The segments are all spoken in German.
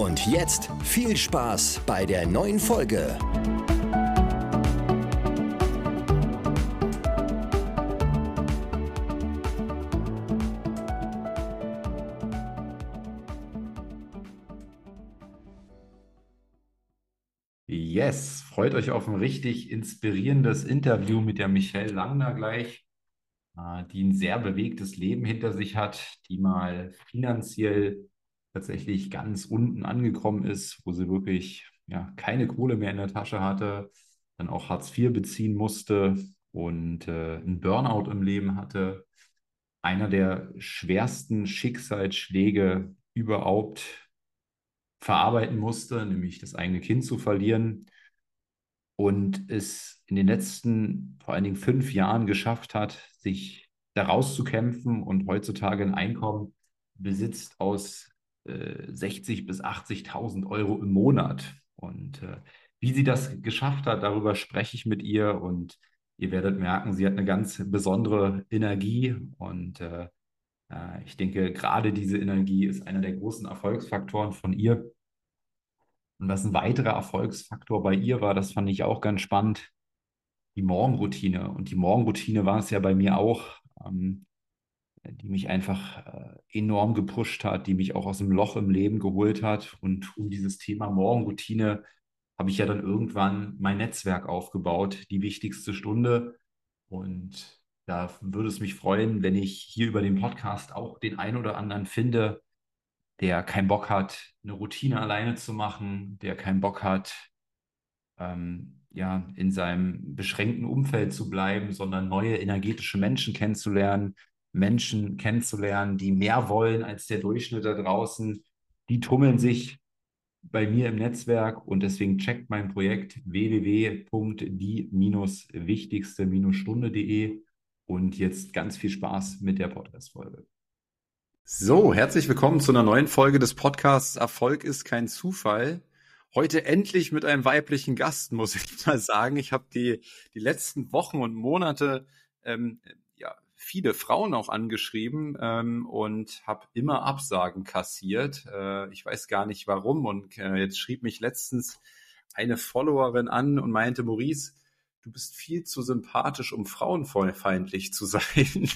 Und jetzt viel Spaß bei der neuen Folge. Yes, freut euch auf ein richtig inspirierendes Interview mit der Michelle Langner gleich, äh, die ein sehr bewegtes Leben hinter sich hat, die mal finanziell tatsächlich ganz unten angekommen ist, wo sie wirklich ja, keine Kohle mehr in der Tasche hatte, dann auch Hartz IV beziehen musste und äh, einen Burnout im Leben hatte. Einer der schwersten Schicksalsschläge überhaupt verarbeiten musste, nämlich das eigene Kind zu verlieren und es in den letzten vor allen Dingen fünf Jahren geschafft hat, sich daraus zu kämpfen und heutzutage ein Einkommen besitzt aus 60 äh, bis 80.000 Euro im Monat. Und äh, wie sie das geschafft hat, darüber spreche ich mit ihr und ihr werdet merken, sie hat eine ganz besondere Energie und äh, äh, ich denke, gerade diese Energie ist einer der großen Erfolgsfaktoren von ihr. Und was ein weiterer Erfolgsfaktor bei ihr war, das fand ich auch ganz spannend, die Morgenroutine. Und die Morgenroutine war es ja bei mir auch. Ähm, die mich einfach äh, enorm gepusht hat, die mich auch aus dem Loch im Leben geholt hat. Und um dieses Thema Morgenroutine habe ich ja dann irgendwann mein Netzwerk aufgebaut, die wichtigste Stunde. Und da würde es mich freuen, wenn ich hier über den Podcast auch den einen oder anderen finde, der keinen Bock hat, eine Routine alleine zu machen, der keinen Bock hat, ähm, ja, in seinem beschränkten Umfeld zu bleiben, sondern neue energetische Menschen kennenzulernen, Menschen kennenzulernen, die mehr wollen als der Durchschnitt da draußen. Die tummeln sich bei mir im Netzwerk und deswegen checkt mein Projekt www.die-wichtigste-stunde.de und jetzt ganz viel Spaß mit der Podcast-Folge. So, herzlich willkommen zu einer neuen Folge des Podcasts Erfolg ist kein Zufall. Heute endlich mit einem weiblichen Gast, muss ich mal sagen. Ich habe die, die letzten Wochen und Monate ähm, viele Frauen auch angeschrieben ähm, und habe immer Absagen kassiert. Äh, ich weiß gar nicht warum. Und äh, jetzt schrieb mich letztens eine Followerin an und meinte, Maurice, du bist viel zu sympathisch, um frauenfeindlich zu sein.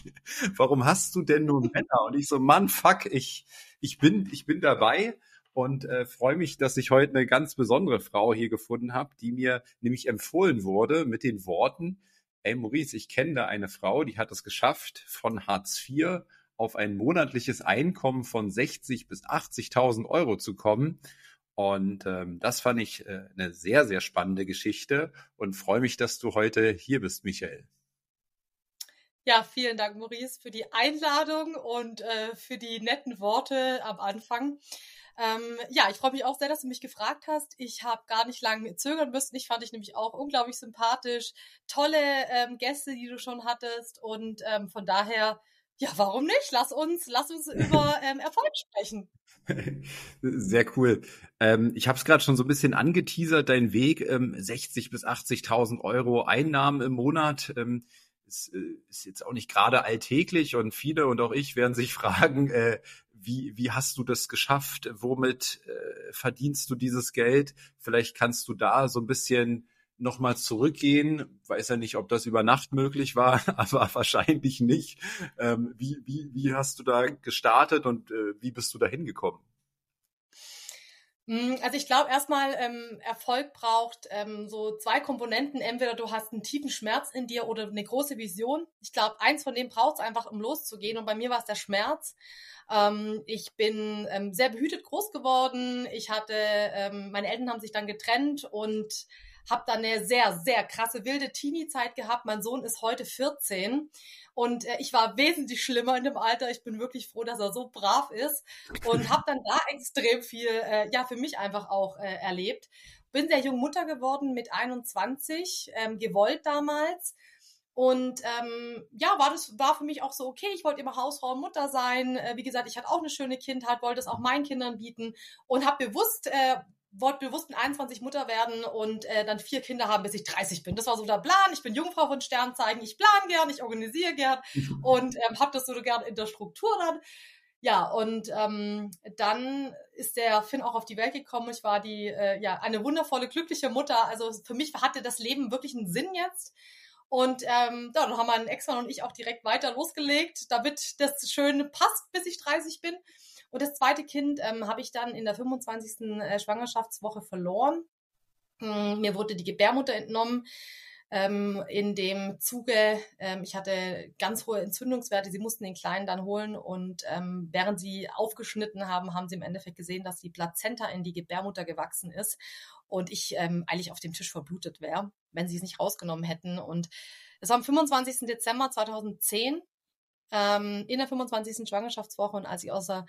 warum hast du denn nur Männer? Und ich so, Mann, fuck, ich, ich, bin, ich bin dabei und äh, freue mich, dass ich heute eine ganz besondere Frau hier gefunden habe, die mir nämlich empfohlen wurde mit den Worten, ey Maurice, ich kenne da eine Frau, die hat es geschafft, von Hartz IV auf ein monatliches Einkommen von 60 bis 80.000 Euro zu kommen. Und ähm, das fand ich äh, eine sehr, sehr spannende Geschichte und freue mich, dass du heute hier bist, Michael. Ja, vielen Dank, Maurice, für die Einladung und äh, für die netten Worte am Anfang. Ähm, ja, ich freue mich auch sehr, dass du mich gefragt hast. Ich habe gar nicht lange zögern müssen. Ich fand dich nämlich auch unglaublich sympathisch. Tolle ähm, Gäste, die du schon hattest. Und ähm, von daher, ja, warum nicht? Lass uns, lass uns über ähm, Erfolg sprechen. Sehr cool. Ähm, ich habe es gerade schon so ein bisschen angeteasert, dein Weg, ähm, 60 bis 80.000 Euro Einnahmen im Monat. Ähm, ist, äh, ist jetzt auch nicht gerade alltäglich und viele und auch ich werden sich fragen, äh, wie, wie hast du das geschafft? Womit äh, verdienst du dieses Geld? Vielleicht kannst du da so ein bisschen nochmal zurückgehen. Weiß ja nicht, ob das über Nacht möglich war, aber wahrscheinlich nicht. Ähm, wie, wie, wie hast du da gestartet und äh, wie bist du da hingekommen? Hm, also ich glaube erstmal, ähm, Erfolg braucht ähm, so zwei Komponenten. Entweder du hast einen tiefen Schmerz in dir oder eine große Vision. Ich glaube, eins von denen braucht es einfach, um loszugehen. Und bei mir war es der Schmerz. Ähm, ich bin ähm, sehr behütet groß geworden. Ich hatte, ähm, meine Eltern haben sich dann getrennt und habe dann eine sehr, sehr krasse wilde Teenie-Zeit gehabt. Mein Sohn ist heute 14 und äh, ich war wesentlich schlimmer in dem Alter. Ich bin wirklich froh, dass er so brav ist und habe dann da extrem viel, äh, ja, für mich einfach auch äh, erlebt. Bin sehr jung Mutter geworden mit 21, ähm, gewollt damals. Und ähm, ja, war das war für mich auch so okay. Ich wollte immer Hausfrau und Mutter sein. Äh, wie gesagt, ich hatte auch eine schöne Kindheit, wollte es auch meinen Kindern bieten und habe bewusst äh, wollte bewusst mit 21 Mutter werden und äh, dann vier Kinder haben, bis ich 30 bin. Das war so der Plan. Ich bin Jungfrau von Sternzeichen. Ich plane gern, ich organisiere gern und ähm, habe das so gern in der Struktur dann. Ja, und ähm, dann ist der Finn auch auf die Welt gekommen. Ich war die, äh, ja, eine wundervolle, glückliche Mutter. Also für mich hatte das Leben wirklich einen Sinn jetzt. Und ähm, ja, dann haben mein Ex-Mann und ich auch direkt weiter losgelegt, damit das schön passt, bis ich 30 bin. Und das zweite Kind ähm, habe ich dann in der 25. Äh, Schwangerschaftswoche verloren. Hm, mir wurde die Gebärmutter entnommen. Ähm, in dem Zuge, ähm, ich hatte ganz hohe Entzündungswerte, sie mussten den Kleinen dann holen und ähm, während sie aufgeschnitten haben, haben sie im Endeffekt gesehen, dass die Plazenta in die Gebärmutter gewachsen ist und ich ähm, eigentlich auf dem Tisch verblutet wäre, wenn sie es nicht rausgenommen hätten. Und es war am 25. Dezember 2010 ähm, in der 25. Schwangerschaftswoche und als ich aus der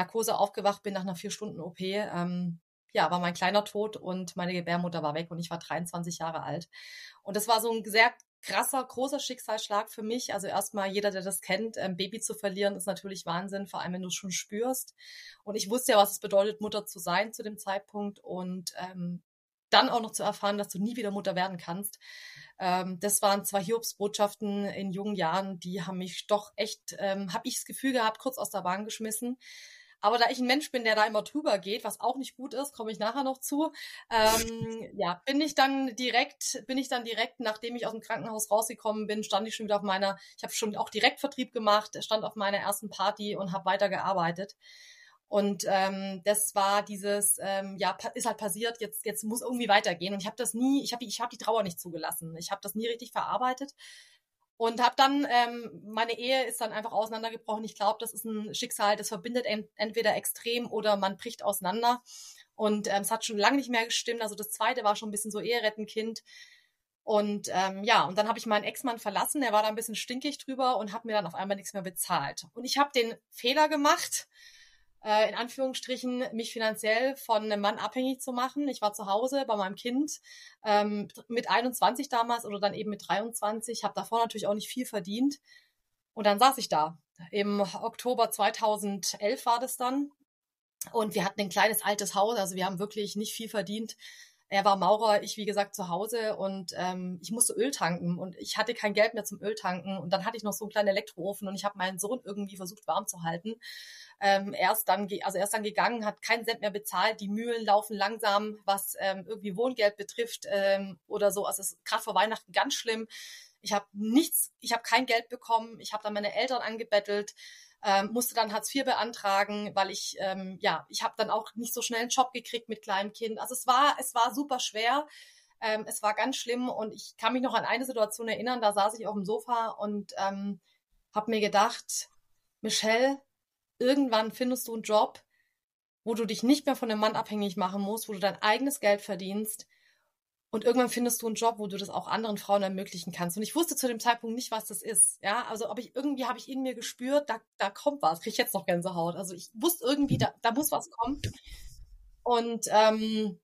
Narkose aufgewacht bin nach einer vier Stunden OP, ähm, ja, war mein kleiner tot und meine Gebärmutter war weg und ich war 23 Jahre alt. Und das war so ein sehr krasser, großer Schicksalsschlag für mich. Also erstmal jeder, der das kennt, ein Baby zu verlieren, ist natürlich Wahnsinn, vor allem wenn du es schon spürst. Und ich wusste ja, was es bedeutet, Mutter zu sein zu dem Zeitpunkt und ähm, dann auch noch zu erfahren, dass du nie wieder Mutter werden kannst. Ähm, das waren zwei Hiobsbotschaften in jungen Jahren, die haben mich doch echt, ähm, habe ich das Gefühl gehabt, kurz aus der Bahn geschmissen. Aber da ich ein Mensch bin, der da immer drüber geht, was auch nicht gut ist, komme ich nachher noch zu. Ähm, ja, bin ich dann direkt, bin ich dann direkt, nachdem ich aus dem Krankenhaus rausgekommen bin, stand ich schon wieder auf meiner, ich habe schon auch Direktvertrieb gemacht, stand auf meiner ersten Party und habe weitergearbeitet. Und ähm, das war dieses, ähm, ja, ist halt passiert, jetzt, jetzt muss irgendwie weitergehen. Und ich habe das nie, ich habe ich hab die Trauer nicht zugelassen. Ich habe das nie richtig verarbeitet. Und habe dann, ähm, meine Ehe ist dann einfach auseinandergebrochen. Ich glaube, das ist ein Schicksal, das verbindet entweder extrem oder man bricht auseinander. Und ähm, es hat schon lange nicht mehr gestimmt. Also das zweite war schon ein bisschen so Eherettenkind. Und ähm, ja, und dann habe ich meinen Ex-Mann verlassen. Er war da ein bisschen stinkig drüber und hat mir dann auf einmal nichts mehr bezahlt. Und ich habe den Fehler gemacht, äh, in Anführungsstrichen, mich finanziell von einem Mann abhängig zu machen. Ich war zu Hause bei meinem Kind ähm, mit 21 damals oder dann eben mit 23, habe davor natürlich auch nicht viel verdient. Und dann saß ich da. Im Oktober 2011 war das dann. Und wir hatten ein kleines altes Haus, also wir haben wirklich nicht viel verdient. Er war Maurer, ich wie gesagt zu Hause und ähm, ich musste Öl tanken und ich hatte kein Geld mehr zum Öltanken und dann hatte ich noch so einen kleinen Elektroofen und ich habe meinen Sohn irgendwie versucht warm zu halten. Ähm, er ist dann, also er ist dann gegangen, hat keinen Cent mehr bezahlt, die Mühlen laufen langsam, was ähm, irgendwie Wohngeld betrifft ähm, oder so. Also es ist gerade vor Weihnachten ganz schlimm. Ich habe nichts, ich habe kein Geld bekommen, ich habe dann meine Eltern angebettelt ähm, musste dann Hartz IV beantragen, weil ich, ähm, ja, ich habe dann auch nicht so schnell einen Job gekriegt mit kleinem Kind. Also es war, es war super schwer. Ähm, es war ganz schlimm und ich kann mich noch an eine Situation erinnern, da saß ich auf dem Sofa und ähm, habe mir gedacht, Michelle, irgendwann findest du einen Job, wo du dich nicht mehr von einem Mann abhängig machen musst, wo du dein eigenes Geld verdienst und irgendwann findest du einen Job, wo du das auch anderen Frauen ermöglichen kannst. Und ich wusste zu dem Zeitpunkt nicht, was das ist. Ja, also ob ich irgendwie habe ich in mir gespürt, da, da kommt was. Kriege ich jetzt noch Gänsehaut. Also ich wusste irgendwie, da, da muss was kommen. Und ähm,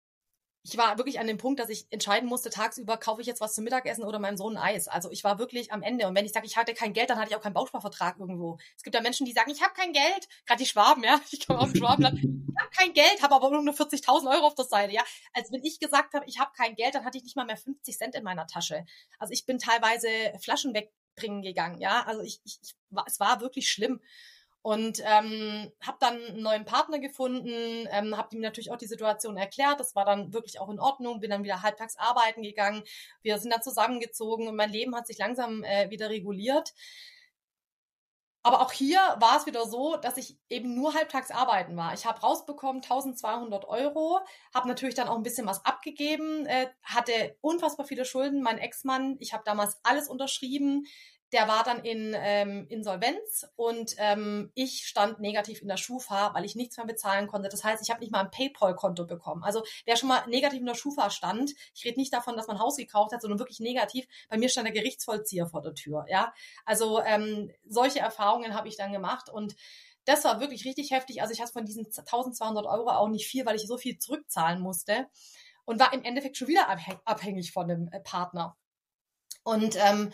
ich war wirklich an dem Punkt, dass ich entscheiden musste, tagsüber kaufe ich jetzt was zum Mittagessen oder meinem Sohn ein Eis. Also ich war wirklich am Ende. Und wenn ich sage, ich hatte kein Geld, dann hatte ich auch keinen Bausparvertrag irgendwo. Es gibt ja Menschen, die sagen, ich habe kein Geld. Gerade die Schwaben, ja. Ich komme aus dem Schwabenland. Ich habe kein Geld, habe aber nur 40.000 Euro auf der Seite, ja. Also wenn ich gesagt habe, ich habe kein Geld, dann hatte ich nicht mal mehr 50 Cent in meiner Tasche. Also ich bin teilweise Flaschen wegbringen gegangen, ja. Also ich, ich, ich es war wirklich schlimm. Und ähm, habe dann einen neuen Partner gefunden, ähm, habe ihm natürlich auch die Situation erklärt. Das war dann wirklich auch in Ordnung. Bin dann wieder halbtags arbeiten gegangen. Wir sind dann zusammengezogen und mein Leben hat sich langsam äh, wieder reguliert. Aber auch hier war es wieder so, dass ich eben nur halbtags arbeiten war. Ich habe rausbekommen 1200 Euro, habe natürlich dann auch ein bisschen was abgegeben, äh, hatte unfassbar viele Schulden. Mein Ex-Mann, ich habe damals alles unterschrieben der war dann in ähm, Insolvenz und ähm, ich stand negativ in der Schufa, weil ich nichts mehr bezahlen konnte. Das heißt, ich habe nicht mal ein PayPal-Konto bekommen. Also wer schon mal negativ in der Schufa stand, ich rede nicht davon, dass man Haus gekauft hat, sondern wirklich negativ. Bei mir stand der Gerichtsvollzieher vor der Tür. Ja, also ähm, solche Erfahrungen habe ich dann gemacht und das war wirklich richtig heftig. Also ich hatte von diesen 1200 Euro auch nicht viel, weil ich so viel zurückzahlen musste und war im Endeffekt schon wieder abhängig von dem äh, Partner. Und ähm,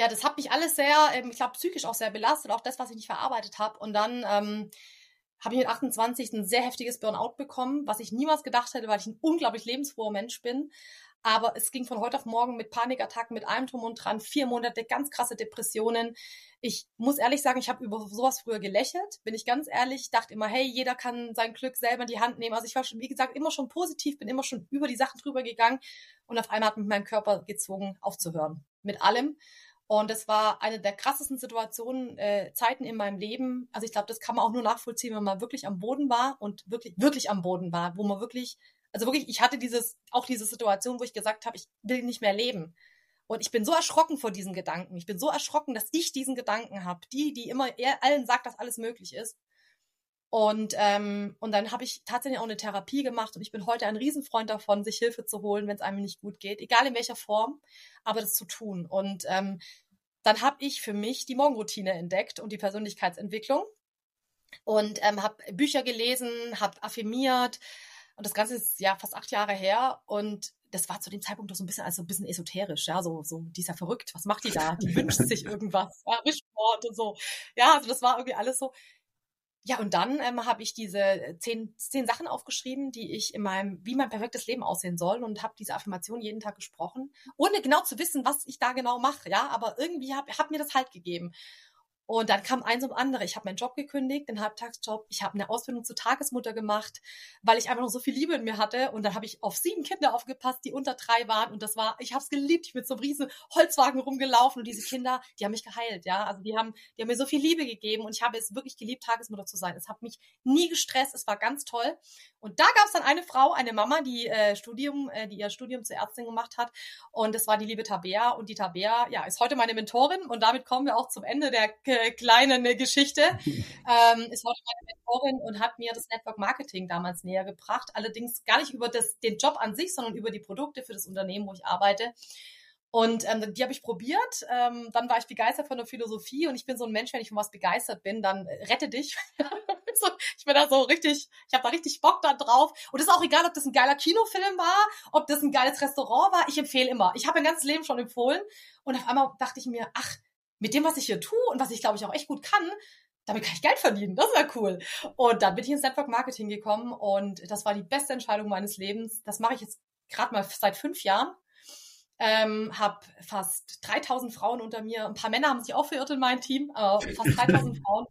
ja, das hat mich alles sehr, ähm, ich glaube, psychisch auch sehr belastet, auch das, was ich nicht verarbeitet habe. Und dann ähm, habe ich mit 28 ein sehr heftiges Burnout bekommen, was ich niemals gedacht hätte, weil ich ein unglaublich lebensfroher Mensch bin. Aber es ging von heute auf morgen mit Panikattacken, mit allem drum und dran, vier Monate, ganz krasse Depressionen. Ich muss ehrlich sagen, ich habe über sowas früher gelächelt, bin ich ganz ehrlich. Ich dachte immer, hey, jeder kann sein Glück selber in die Hand nehmen. Also ich war schon, wie gesagt, immer schon positiv, bin immer schon über die Sachen drüber gegangen. Und auf einmal hat mich mein Körper gezwungen, aufzuhören. Mit allem. Und das war eine der krassesten Situationen, äh, Zeiten in meinem Leben. Also ich glaube, das kann man auch nur nachvollziehen, wenn man wirklich am Boden war und wirklich, wirklich am Boden war, wo man wirklich, also wirklich, ich hatte dieses, auch diese Situation, wo ich gesagt habe, ich will nicht mehr leben. Und ich bin so erschrocken vor diesen Gedanken. Ich bin so erschrocken, dass ich diesen Gedanken habe. Die, die immer allen sagt, dass alles möglich ist. Und, ähm, und dann habe ich tatsächlich auch eine Therapie gemacht und ich bin heute ein Riesenfreund davon, sich Hilfe zu holen, wenn es einem nicht gut geht, egal in welcher Form, aber das zu tun. Und ähm, dann habe ich für mich die Morgenroutine entdeckt und die Persönlichkeitsentwicklung und ähm, habe Bücher gelesen, habe affirmiert und das Ganze ist ja fast acht Jahre her und das war zu dem Zeitpunkt doch so ein bisschen, also ein bisschen esoterisch, ja, so, so, die ist ja verrückt, was macht die da? Die wünscht sich irgendwas, ja, Wischwort und so. Ja, also das war irgendwie alles so, ja, und dann ähm, habe ich diese äh, zehn, zehn Sachen aufgeschrieben, die ich in meinem, wie mein perfektes Leben aussehen soll und habe diese Affirmation jeden Tag gesprochen, ohne genau zu wissen, was ich da genau mache, ja, aber irgendwie hat hab mir das halt gegeben. Und dann kam eins um andere. Ich habe meinen Job gekündigt, den Halbtagsjob. Ich habe eine Ausbildung zur Tagesmutter gemacht, weil ich einfach noch so viel Liebe in mir hatte. Und dann habe ich auf sieben Kinder aufgepasst, die unter drei waren. Und das war, ich habe es geliebt. Ich bin mit so einem riesen Holzwagen rumgelaufen. Und diese Kinder, die haben mich geheilt, ja. Also die haben, die haben mir so viel Liebe gegeben. Und ich habe es wirklich geliebt, Tagesmutter zu sein. Es hat mich nie gestresst. Es war ganz toll. Und da gab es dann eine Frau, eine Mama, die äh, Studium, äh, die ihr Studium zur Ärztin gemacht hat. Und das war die liebe Tabea. Und die Tabea, ja, ist heute meine Mentorin. Und damit kommen wir auch zum Ende der äh, kleinen Geschichte. ähm, ist heute meine Mentorin und hat mir das Network Marketing damals näher gebracht. Allerdings gar nicht über das, den Job an sich, sondern über die Produkte für das Unternehmen, wo ich arbeite. Und ähm, die habe ich probiert. Ähm, dann war ich begeistert von der Philosophie und ich bin so ein Mensch, wenn ich von was begeistert bin, dann äh, rette dich. so, ich bin da so richtig, ich habe da richtig Bock da drauf. Und es ist auch egal, ob das ein geiler Kinofilm war, ob das ein geiles Restaurant war. Ich empfehle immer. Ich habe mein ganzes Leben schon empfohlen. Und auf einmal dachte ich mir, ach, mit dem, was ich hier tue und was ich, glaube ich, auch echt gut kann, damit kann ich Geld verdienen. Das wäre cool. Und dann bin ich ins Network Marketing gekommen und das war die beste Entscheidung meines Lebens. Das mache ich jetzt gerade mal seit fünf Jahren ähm, habe fast 3000 Frauen unter mir. Ein paar Männer haben sich auch verirrt in mein Team, aber fast 3000 Frauen.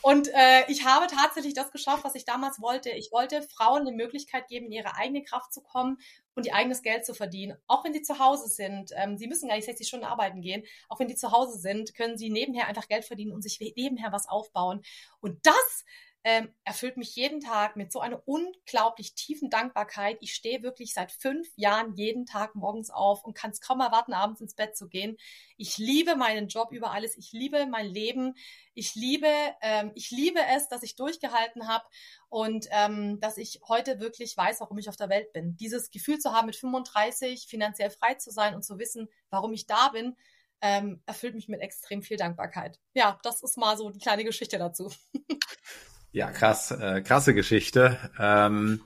Und äh, ich habe tatsächlich das geschafft, was ich damals wollte. Ich wollte Frauen die Möglichkeit geben, in ihre eigene Kraft zu kommen und ihr eigenes Geld zu verdienen. Auch wenn sie zu Hause sind. Ähm, sie müssen gar nicht 60 Stunden arbeiten gehen. Auch wenn die zu Hause sind, können sie nebenher einfach Geld verdienen und sich nebenher was aufbauen. Und das ähm, erfüllt mich jeden Tag mit so einer unglaublich tiefen Dankbarkeit. Ich stehe wirklich seit fünf Jahren jeden Tag morgens auf und kann es kaum erwarten, abends ins Bett zu gehen. Ich liebe meinen Job über alles. Ich liebe mein Leben. Ich liebe, ähm, ich liebe es, dass ich durchgehalten habe und ähm, dass ich heute wirklich weiß, warum ich auf der Welt bin. Dieses Gefühl zu haben, mit 35 finanziell frei zu sein und zu wissen, warum ich da bin, ähm, erfüllt mich mit extrem viel Dankbarkeit. Ja, das ist mal so die kleine Geschichte dazu. Ja, krass, äh, krasse Geschichte. Ähm,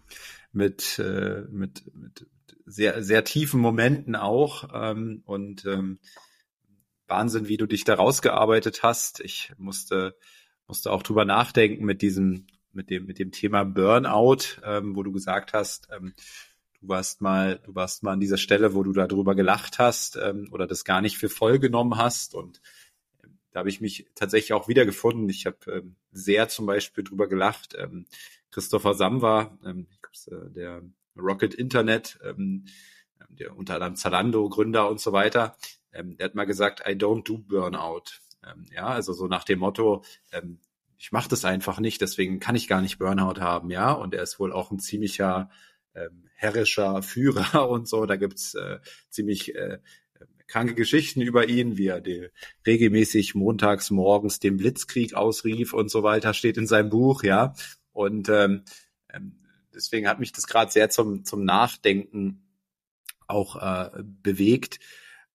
mit, äh, mit, mit sehr, sehr tiefen Momenten auch. Ähm, und ähm, Wahnsinn, wie du dich da rausgearbeitet hast. Ich musste, musste auch drüber nachdenken mit diesem, mit dem, mit dem Thema Burnout, ähm, wo du gesagt hast, ähm, du warst mal, du warst mal an dieser Stelle, wo du darüber gelacht hast ähm, oder das gar nicht für voll genommen hast und da habe ich mich tatsächlich auch wiedergefunden. Ich habe ähm, sehr zum Beispiel drüber gelacht. Ähm, Christopher Samwa, ähm, äh, der Rocket Internet, ähm, der unter anderem Zalando Gründer und so weiter, ähm, der hat mal gesagt, I don't do Burnout. Ähm, ja, also so nach dem Motto, ähm, ich mache das einfach nicht, deswegen kann ich gar nicht Burnout haben, ja. Und er ist wohl auch ein ziemlicher ähm, herrischer Führer und so. Da gibt's äh, ziemlich äh, kranke Geschichten über ihn, wie er die, regelmäßig montags morgens den Blitzkrieg ausrief und so weiter, steht in seinem Buch, ja. Und ähm, ähm deswegen hat mich das gerade sehr zum, zum Nachdenken auch äh, bewegt.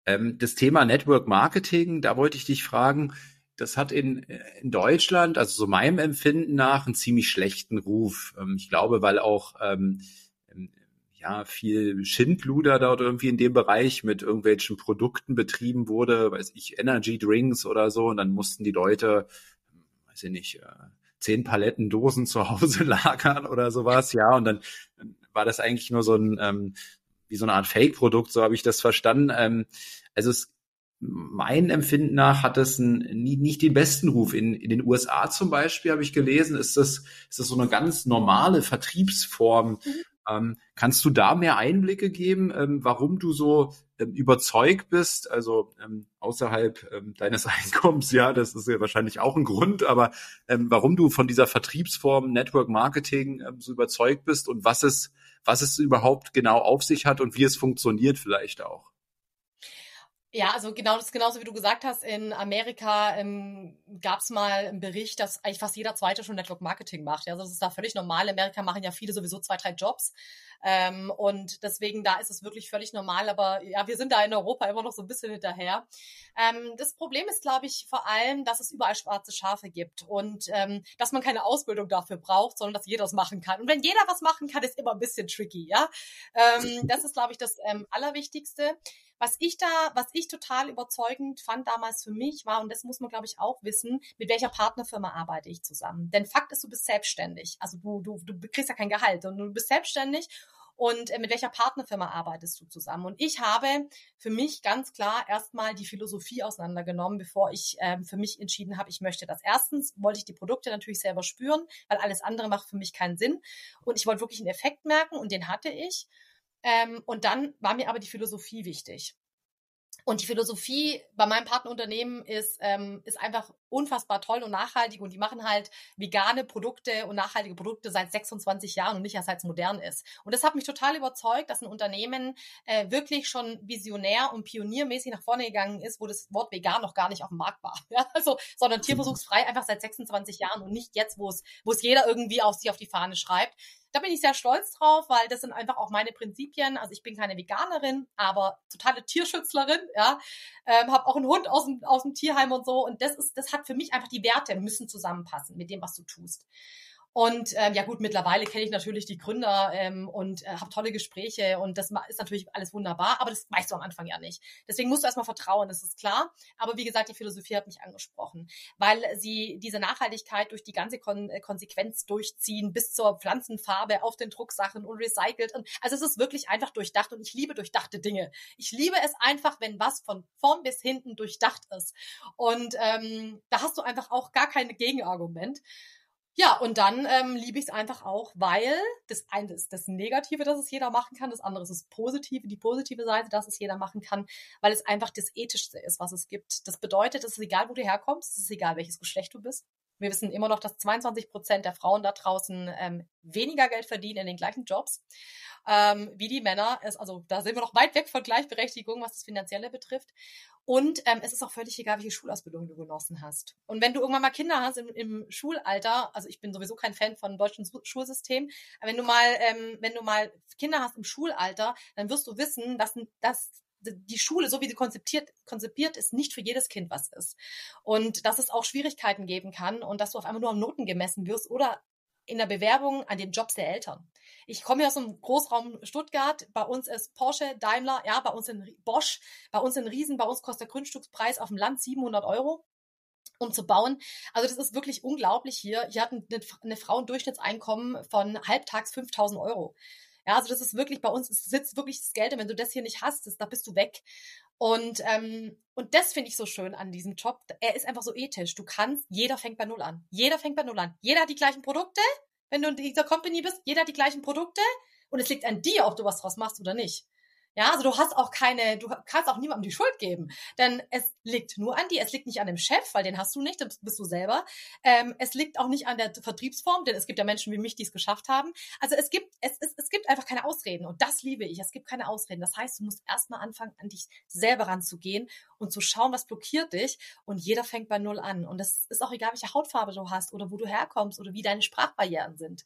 Ähm, das Thema Network Marketing, da wollte ich dich fragen, das hat in, in Deutschland, also so meinem Empfinden nach, einen ziemlich schlechten Ruf. Ähm, ich glaube, weil auch ähm, ja viel Schindluder dort irgendwie in dem Bereich mit irgendwelchen Produkten betrieben wurde, weiß ich, Energy Drinks oder so, und dann mussten die Leute, weiß ich nicht, äh, zehn Paletten Dosen zu Hause lagern oder sowas, ja, und dann war das eigentlich nur so ein ähm, wie so eine Art Fake-Produkt, so habe ich das verstanden. Ähm, also es, mein Empfinden nach hat es ein, nie, nicht den besten Ruf. In, in den USA zum Beispiel habe ich gelesen, ist das, ist das so eine ganz normale Vertriebsform. Mhm. Ähm, kannst du da mehr Einblicke geben, ähm, warum du so ähm, überzeugt bist, also ähm, außerhalb ähm, deines Einkommens, ja, das ist ja wahrscheinlich auch ein Grund, aber ähm, warum du von dieser Vertriebsform Network Marketing so überzeugt bist und was es, was es überhaupt genau auf sich hat und wie es funktioniert vielleicht auch. Ja, also genau das genauso wie du gesagt hast, in Amerika ähm, gab es mal einen Bericht, dass eigentlich fast jeder zweite schon Network Marketing macht. Ja, also das ist da völlig normal. In Amerika machen ja viele sowieso zwei, drei Jobs. Ähm, und deswegen, da ist es wirklich völlig normal. Aber ja, wir sind da in Europa immer noch so ein bisschen hinterher. Ähm, das Problem ist, glaube ich, vor allem, dass es überall schwarze Schafe gibt und ähm, dass man keine Ausbildung dafür braucht, sondern dass jeder es machen kann. Und wenn jeder was machen kann, ist immer ein bisschen tricky, ja. Ähm, das ist, glaube ich, das ähm, Allerwichtigste. Was ich da, was ich total überzeugend fand damals für mich war, und das muss man, glaube ich, auch wissen, mit welcher Partnerfirma arbeite ich zusammen. Denn Fakt ist, du bist selbstständig. Also du, du, du kriegst ja kein Gehalt und du bist selbstständig und äh, mit welcher Partnerfirma arbeitest du zusammen. Und ich habe für mich ganz klar erstmal die Philosophie auseinandergenommen, bevor ich ähm, für mich entschieden habe, ich möchte das. Erstens wollte ich die Produkte natürlich selber spüren, weil alles andere macht für mich keinen Sinn. Und ich wollte wirklich einen Effekt merken und den hatte ich. Ähm, und dann war mir aber die Philosophie wichtig. Und die Philosophie bei meinem Partnerunternehmen ist, ähm, ist einfach unfassbar toll und nachhaltig und die machen halt vegane Produkte und nachhaltige Produkte seit 26 Jahren und nicht erst seit es modern ist. Und das hat mich total überzeugt, dass ein Unternehmen äh, wirklich schon visionär und pioniermäßig nach vorne gegangen ist, wo das Wort vegan noch gar nicht auf dem Markt war. Ja? Also, sondern tierversuchsfrei einfach seit 26 Jahren und nicht jetzt, wo es, wo es jeder irgendwie auf sich auf die Fahne schreibt. Da bin ich sehr stolz drauf, weil das sind einfach auch meine Prinzipien. Also ich bin keine Veganerin, aber totale Tierschützlerin, ja. Ähm, habe auch einen Hund aus dem, aus dem Tierheim und so. Und das ist, das hat für mich einfach die Werte müssen zusammenpassen mit dem, was du tust. Und ähm, ja gut, mittlerweile kenne ich natürlich die Gründer ähm, und äh, habe tolle Gespräche und das ist natürlich alles wunderbar, aber das weißt du am Anfang ja nicht. Deswegen musst du erstmal vertrauen, das ist klar. Aber wie gesagt, die Philosophie hat mich angesprochen, weil sie diese Nachhaltigkeit durch die ganze Kon äh, Konsequenz durchziehen, bis zur Pflanzenfarbe auf den Drucksachen und recycelt. Und, also es ist wirklich einfach durchdacht und ich liebe durchdachte Dinge. Ich liebe es einfach, wenn was von vorn bis hinten durchdacht ist. Und ähm, da hast du einfach auch gar kein Gegenargument. Ja, und dann ähm, liebe ich es einfach auch, weil das eine ist das Negative, dass es jeder machen kann, das andere ist das Positive, die positive Seite, dass es jeder machen kann, weil es einfach das Ethischste ist, was es gibt. Das bedeutet, es ist egal, wo du herkommst, es ist egal, welches Geschlecht du bist. Wir wissen immer noch, dass 22 Prozent der Frauen da draußen ähm, weniger Geld verdienen in den gleichen Jobs ähm, wie die Männer. Es, also da sind wir noch weit weg von Gleichberechtigung, was das Finanzielle betrifft. Und ähm, es ist auch völlig egal, welche Schulausbildung du genossen hast. Und wenn du irgendwann mal Kinder hast im, im Schulalter, also ich bin sowieso kein Fan von deutschen Schulsystem, aber wenn du mal, ähm, wenn du mal Kinder hast im Schulalter, dann wirst du wissen, dass, dass die Schule, so wie sie konzipiert, konzipiert ist, nicht für jedes Kind was ist. Und dass es auch Schwierigkeiten geben kann und dass du auf einmal nur am Noten gemessen wirst oder in der Bewerbung an den Jobs der Eltern. Ich komme aus dem Großraum Stuttgart. Bei uns ist Porsche, Daimler, ja, bei uns in Bosch, bei uns in Riesen, bei uns kostet der Grundstückspreis auf dem Land 700 Euro um zu bauen. Also das ist wirklich unglaublich hier. Hier hat eine Frau ein Durchschnittseinkommen von halbtags 5000 Euro. Ja, also das ist wirklich bei uns, es sitzt wirklich das Geld und wenn du das hier nicht hast, das, da bist du weg. Und, ähm, und das finde ich so schön an diesem Job. Er ist einfach so ethisch. Du kannst, jeder fängt bei Null an. Jeder fängt bei Null an. Jeder hat die gleichen Produkte. Wenn du in dieser Company bist, jeder hat die gleichen Produkte. Und es liegt an dir, ob du was draus machst oder nicht. Ja, also du hast auch keine, du kannst auch niemandem die Schuld geben, denn es liegt nur an dir. Es liegt nicht an dem Chef, weil den hast du nicht, das bist du selber. Ähm, es liegt auch nicht an der Vertriebsform, denn es gibt ja Menschen wie mich, die es geschafft haben. Also es gibt, es, es, es gibt einfach keine Ausreden und das liebe ich. Es gibt keine Ausreden. Das heißt, du musst erstmal anfangen, an dich selber ranzugehen und zu schauen, was blockiert dich. Und jeder fängt bei Null an. Und das ist auch egal, welche Hautfarbe du hast oder wo du herkommst oder wie deine Sprachbarrieren sind.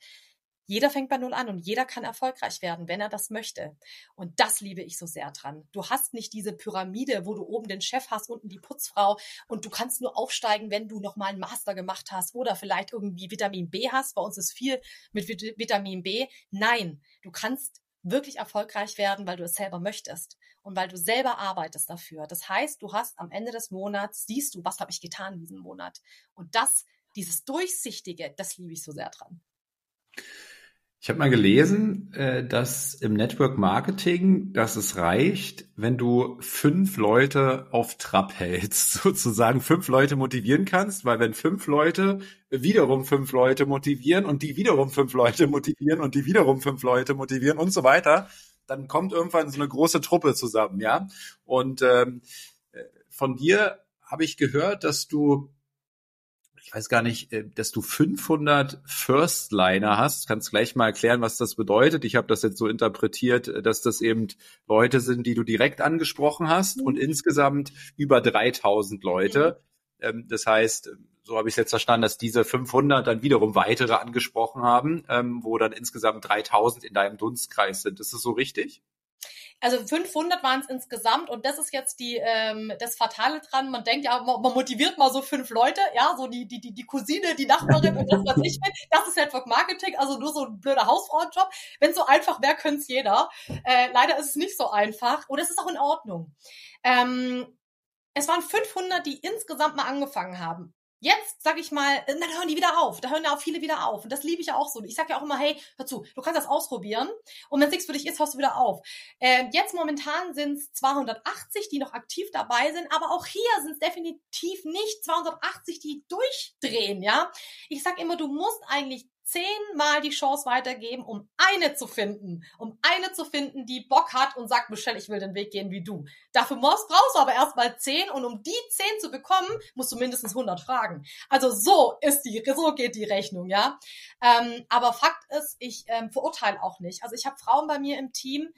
Jeder fängt bei Null an und jeder kann erfolgreich werden, wenn er das möchte. Und das liebe ich so sehr dran. Du hast nicht diese Pyramide, wo du oben den Chef hast, unten die Putzfrau und du kannst nur aufsteigen, wenn du nochmal einen Master gemacht hast oder vielleicht irgendwie Vitamin B hast. Bei uns ist viel mit Vitamin B. Nein, du kannst wirklich erfolgreich werden, weil du es selber möchtest und weil du selber arbeitest dafür. Das heißt, du hast am Ende des Monats, siehst du, was habe ich getan in diesem Monat. Und das, dieses Durchsichtige, das liebe ich so sehr dran. Ich habe mal gelesen, äh, dass im Network Marketing, dass es reicht, wenn du fünf Leute auf Trab hältst, sozusagen fünf Leute motivieren kannst, weil wenn fünf Leute wiederum fünf Leute motivieren und die wiederum fünf Leute motivieren und die wiederum fünf Leute motivieren und so weiter, dann kommt irgendwann so eine große Truppe zusammen, ja. Und ähm, äh, von dir habe ich gehört, dass du ich weiß gar nicht, äh, dass du 500 Firstliner hast. Kannst gleich mal erklären, was das bedeutet. Ich habe das jetzt so interpretiert, äh, dass das eben Leute sind, die du direkt angesprochen hast und mhm. insgesamt über 3000 Leute. Mhm. Das heißt, so habe ich es jetzt verstanden, dass diese 500 dann wiederum weitere angesprochen haben, ähm, wo dann insgesamt 3000 in deinem Dunstkreis sind. Ist das so richtig? Also 500 waren es insgesamt und das ist jetzt die ähm, das Fatale dran. Man denkt ja, man, man motiviert mal so fünf Leute, ja, so die die die, die Cousine, die Nachbarin und das was ich will. Das ist Network Marketing, also nur so ein blöder Hausfrauenjob. Wenn so einfach wäre, könnte es jeder. Äh, leider ist es nicht so einfach und es ist auch in Ordnung. Ähm, es waren 500, die insgesamt mal angefangen haben. Jetzt, sag ich mal, äh, dann hören die wieder auf. Da hören ja auch viele wieder auf. Und das liebe ich ja auch so. Ich sage ja auch immer, hey, hör zu, du kannst das ausprobieren. Und wenn es nichts für dich ist, hörst du wieder auf. Äh, jetzt momentan sind es 280, die noch aktiv dabei sind. Aber auch hier sind es definitiv nicht 280, die durchdrehen, ja. Ich sag immer, du musst eigentlich zehnmal die Chance weitergeben, um eine zu finden, um eine zu finden, die Bock hat und sagt, Michelle, ich will den Weg gehen wie du. Dafür brauchst, du aber erstmal zehn und um die zehn zu bekommen, musst du mindestens 100 fragen. Also so ist die, so geht die Rechnung, ja. Ähm, aber Fakt ist, ich ähm, verurteile auch nicht. Also ich habe Frauen bei mir im Team,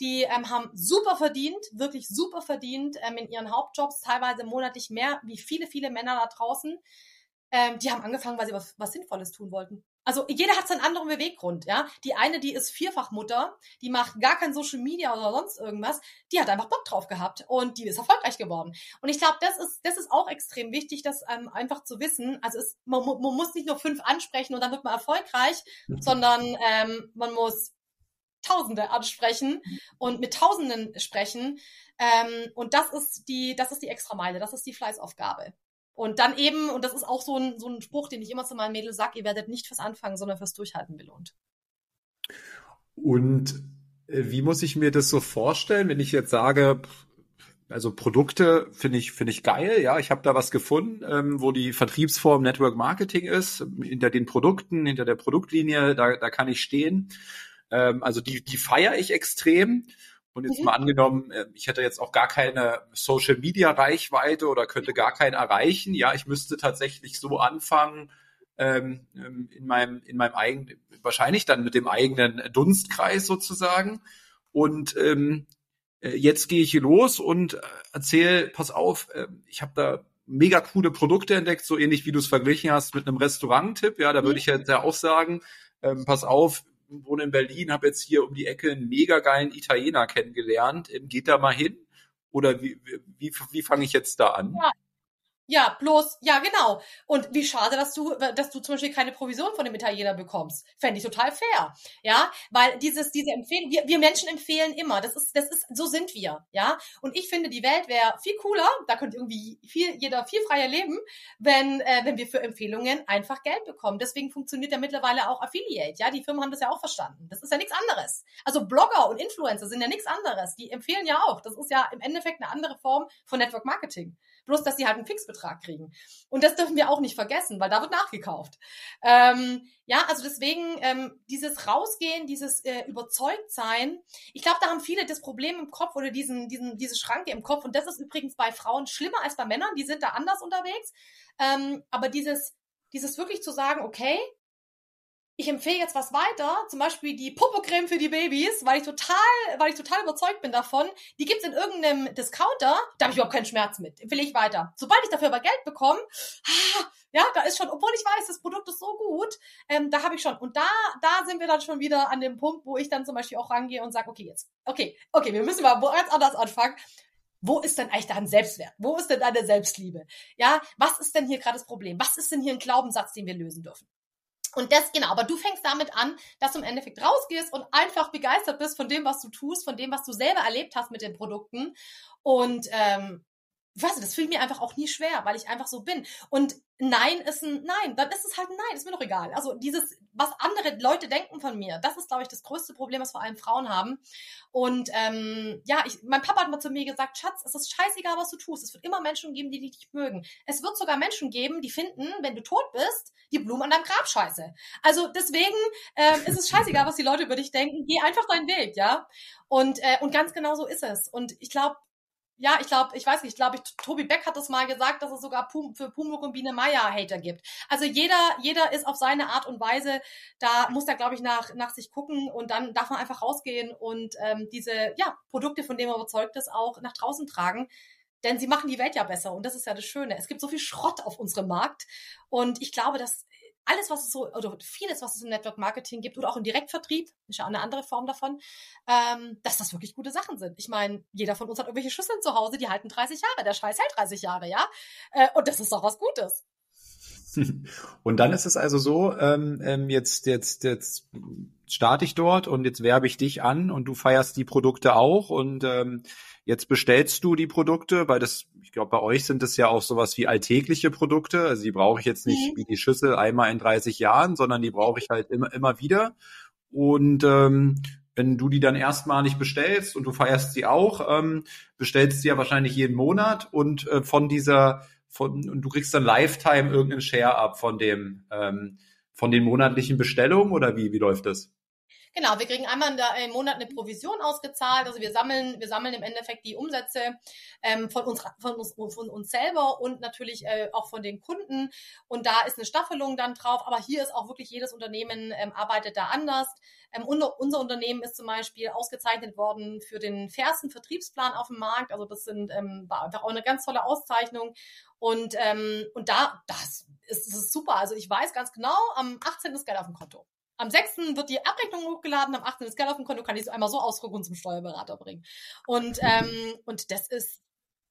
die ähm, haben super verdient, wirklich super verdient ähm, in ihren Hauptjobs, teilweise monatlich mehr wie viele, viele Männer da draußen. Ähm, die haben angefangen, weil sie was, was Sinnvolles tun wollten. Also jeder hat seinen anderen Beweggrund, ja. Die eine, die ist Vierfachmutter, die macht gar kein Social Media oder sonst irgendwas, die hat einfach Bock drauf gehabt und die ist erfolgreich geworden. Und ich glaube, das ist, das ist auch extrem wichtig, das ähm, einfach zu wissen. Also es, man, man muss nicht nur fünf ansprechen und dann wird man erfolgreich, mhm. sondern ähm, man muss Tausende ansprechen und mit Tausenden sprechen. Ähm, und das ist die, das ist die Extrameile, das ist die Fleißaufgabe. Und dann eben, und das ist auch so ein, so ein Spruch, den ich immer zu meinen Mädels sage, ihr werdet nicht fürs Anfangen, sondern fürs Durchhalten belohnt. Und äh, wie muss ich mir das so vorstellen, wenn ich jetzt sage, also Produkte finde ich finde ich geil, ja, ich habe da was gefunden, ähm, wo die Vertriebsform Network Marketing ist, hinter den Produkten, hinter der Produktlinie, da, da kann ich stehen. Ähm, also die die feiere ich extrem und jetzt mhm. mal angenommen, äh, ich hätte jetzt auch gar keine Social Media Reichweite oder könnte gar keinen erreichen. Ja, ich müsste tatsächlich so anfangen, ähm, ähm, in meinem, in meinem eigenen, wahrscheinlich dann mit dem eigenen Dunstkreis sozusagen. Und ähm, äh, jetzt gehe ich hier los und äh, erzähle, pass auf, äh, ich habe da mega coole Produkte entdeckt, so ähnlich wie du es verglichen hast mit einem Restaurant-Tipp. Ja, da würde mhm. ich jetzt ja auch sagen, ähm, pass auf, wohne in Berlin, habe jetzt hier um die Ecke einen mega geilen Italiener kennengelernt. Ähm, geht da mal hin? Oder wie, wie, wie fange ich jetzt da an? Ja, ja, bloß, ja, genau. Und wie schade, dass du, dass du zum Beispiel keine Provision von dem Italiener bekommst. Fände ich total fair. Ja, weil dieses, diese Empfehlung, wir, wir Menschen empfehlen immer. Das ist, das ist, so sind wir. Ja, und ich finde, die Welt wäre viel cooler. Da könnte irgendwie viel, jeder viel freier leben, wenn, äh, wenn wir für Empfehlungen einfach Geld bekommen. Deswegen funktioniert ja mittlerweile auch Affiliate. Ja, die Firmen haben das ja auch verstanden. Das ist ja nichts anderes. Also Blogger und Influencer sind ja nichts anderes. Die empfehlen ja auch. Das ist ja im Endeffekt eine andere Form von Network Marketing. Bloß dass sie halt einen Fixbetrag kriegen. Und das dürfen wir auch nicht vergessen, weil da wird nachgekauft. Ähm, ja, also deswegen ähm, dieses Rausgehen, dieses äh, Überzeugtsein, ich glaube, da haben viele das Problem im Kopf oder diesen, diesen, diese Schranke im Kopf. Und das ist übrigens bei Frauen schlimmer als bei Männern, die sind da anders unterwegs. Ähm, aber dieses, dieses wirklich zu sagen, okay, ich empfehle jetzt was weiter, zum Beispiel die Popocreme für die Babys, weil ich total, weil ich total überzeugt bin davon. Die gibt's in irgendeinem Discounter, da habe ich überhaupt keinen Schmerz mit. Empfehle ich weiter. Sobald ich dafür aber Geld bekomme, ja, da ist schon, obwohl ich weiß, das Produkt ist so gut, ähm, da habe ich schon. Und da, da sind wir dann schon wieder an dem Punkt, wo ich dann zum Beispiel auch rangehe und sage, okay, jetzt, okay, okay, wir müssen mal ganz anders anfangen wo ist denn eigentlich dein Selbstwert? Wo ist denn deine Selbstliebe? Ja, was ist denn hier gerade das Problem? Was ist denn hier ein Glaubenssatz, den wir lösen dürfen? Und das, genau, aber du fängst damit an, dass du im Endeffekt rausgehst und einfach begeistert bist von dem, was du tust, von dem, was du selber erlebt hast mit den Produkten. Und ähm, ich weiß nicht, das fühlt mir einfach auch nie schwer, weil ich einfach so bin. Und Nein ist ein Nein, dann ist es halt ein Nein, ist mir doch egal. Also dieses, was andere Leute denken von mir, das ist, glaube ich, das größte Problem, was vor allem Frauen haben. Und ähm, ja, ich, mein Papa hat mal zu mir gesagt, Schatz, es ist scheißegal, was du tust. Es wird immer Menschen geben, die dich mögen. Es wird sogar Menschen geben, die finden, wenn du tot bist, die Blumen an deinem Grab scheiße. Also deswegen ähm, ist es scheißegal, was die Leute über dich denken. Geh einfach deinen Weg, ja. Und, äh, und ganz genau so ist es. Und ich glaube, ja, ich glaube, ich weiß nicht, ich glaube, ich, Tobi Beck hat es mal gesagt, dass es sogar Pum, für Pumuk und Biene Meier Hater gibt. Also jeder, jeder ist auf seine Art und Weise, da muss er, glaube ich, nach, nach sich gucken und dann darf man einfach rausgehen und ähm, diese ja, Produkte, von denen man überzeugt ist, auch nach draußen tragen. Denn sie machen die Welt ja besser und das ist ja das Schöne. Es gibt so viel Schrott auf unserem Markt und ich glaube, dass alles, was es so, oder vieles, was es im Network Marketing gibt oder auch im Direktvertrieb, ist ja eine andere Form davon, ähm, dass das wirklich gute Sachen sind. Ich meine, jeder von uns hat irgendwelche Schüsseln zu Hause, die halten 30 Jahre. Der Scheiß hält 30 Jahre, ja? Äh, und das ist doch was Gutes. Und dann ist es also so, ähm, ähm, jetzt, jetzt, jetzt starte ich dort und jetzt werbe ich dich an und du feierst die Produkte auch und ähm, Jetzt bestellst du die Produkte, weil das, ich glaube, bei euch sind es ja auch sowas wie alltägliche Produkte. Also die brauche ich jetzt nicht mhm. wie die Schüssel einmal in 30 Jahren, sondern die brauche ich halt immer, immer wieder. Und ähm, wenn du die dann erstmalig bestellst und du feierst sie auch, ähm, bestellst sie ja wahrscheinlich jeden Monat und äh, von dieser, von, und du kriegst dann Lifetime irgendeinen Share ab von dem, ähm, von den monatlichen Bestellungen oder wie, wie läuft das? Genau, wir kriegen einmal im Monat eine Provision ausgezahlt. Also wir sammeln, wir sammeln im Endeffekt die Umsätze ähm, von, uns, von, uns, von uns selber und natürlich äh, auch von den Kunden. Und da ist eine Staffelung dann drauf. Aber hier ist auch wirklich jedes Unternehmen ähm, arbeitet da anders. Ähm, unser, unser Unternehmen ist zum Beispiel ausgezeichnet worden für den fairsten Vertriebsplan auf dem Markt. Also das sind, ähm, war einfach auch eine ganz tolle Auszeichnung. Und, ähm, und da, das ist, ist super. Also ich weiß ganz genau, am 18. ist Geld auf dem Konto. Am 6. wird die Abrechnung hochgeladen, am 8. ist Geld auf dem Konto, kann ich es einmal so ausdrucken und zum Steuerberater bringen. Und, ähm, und das ist,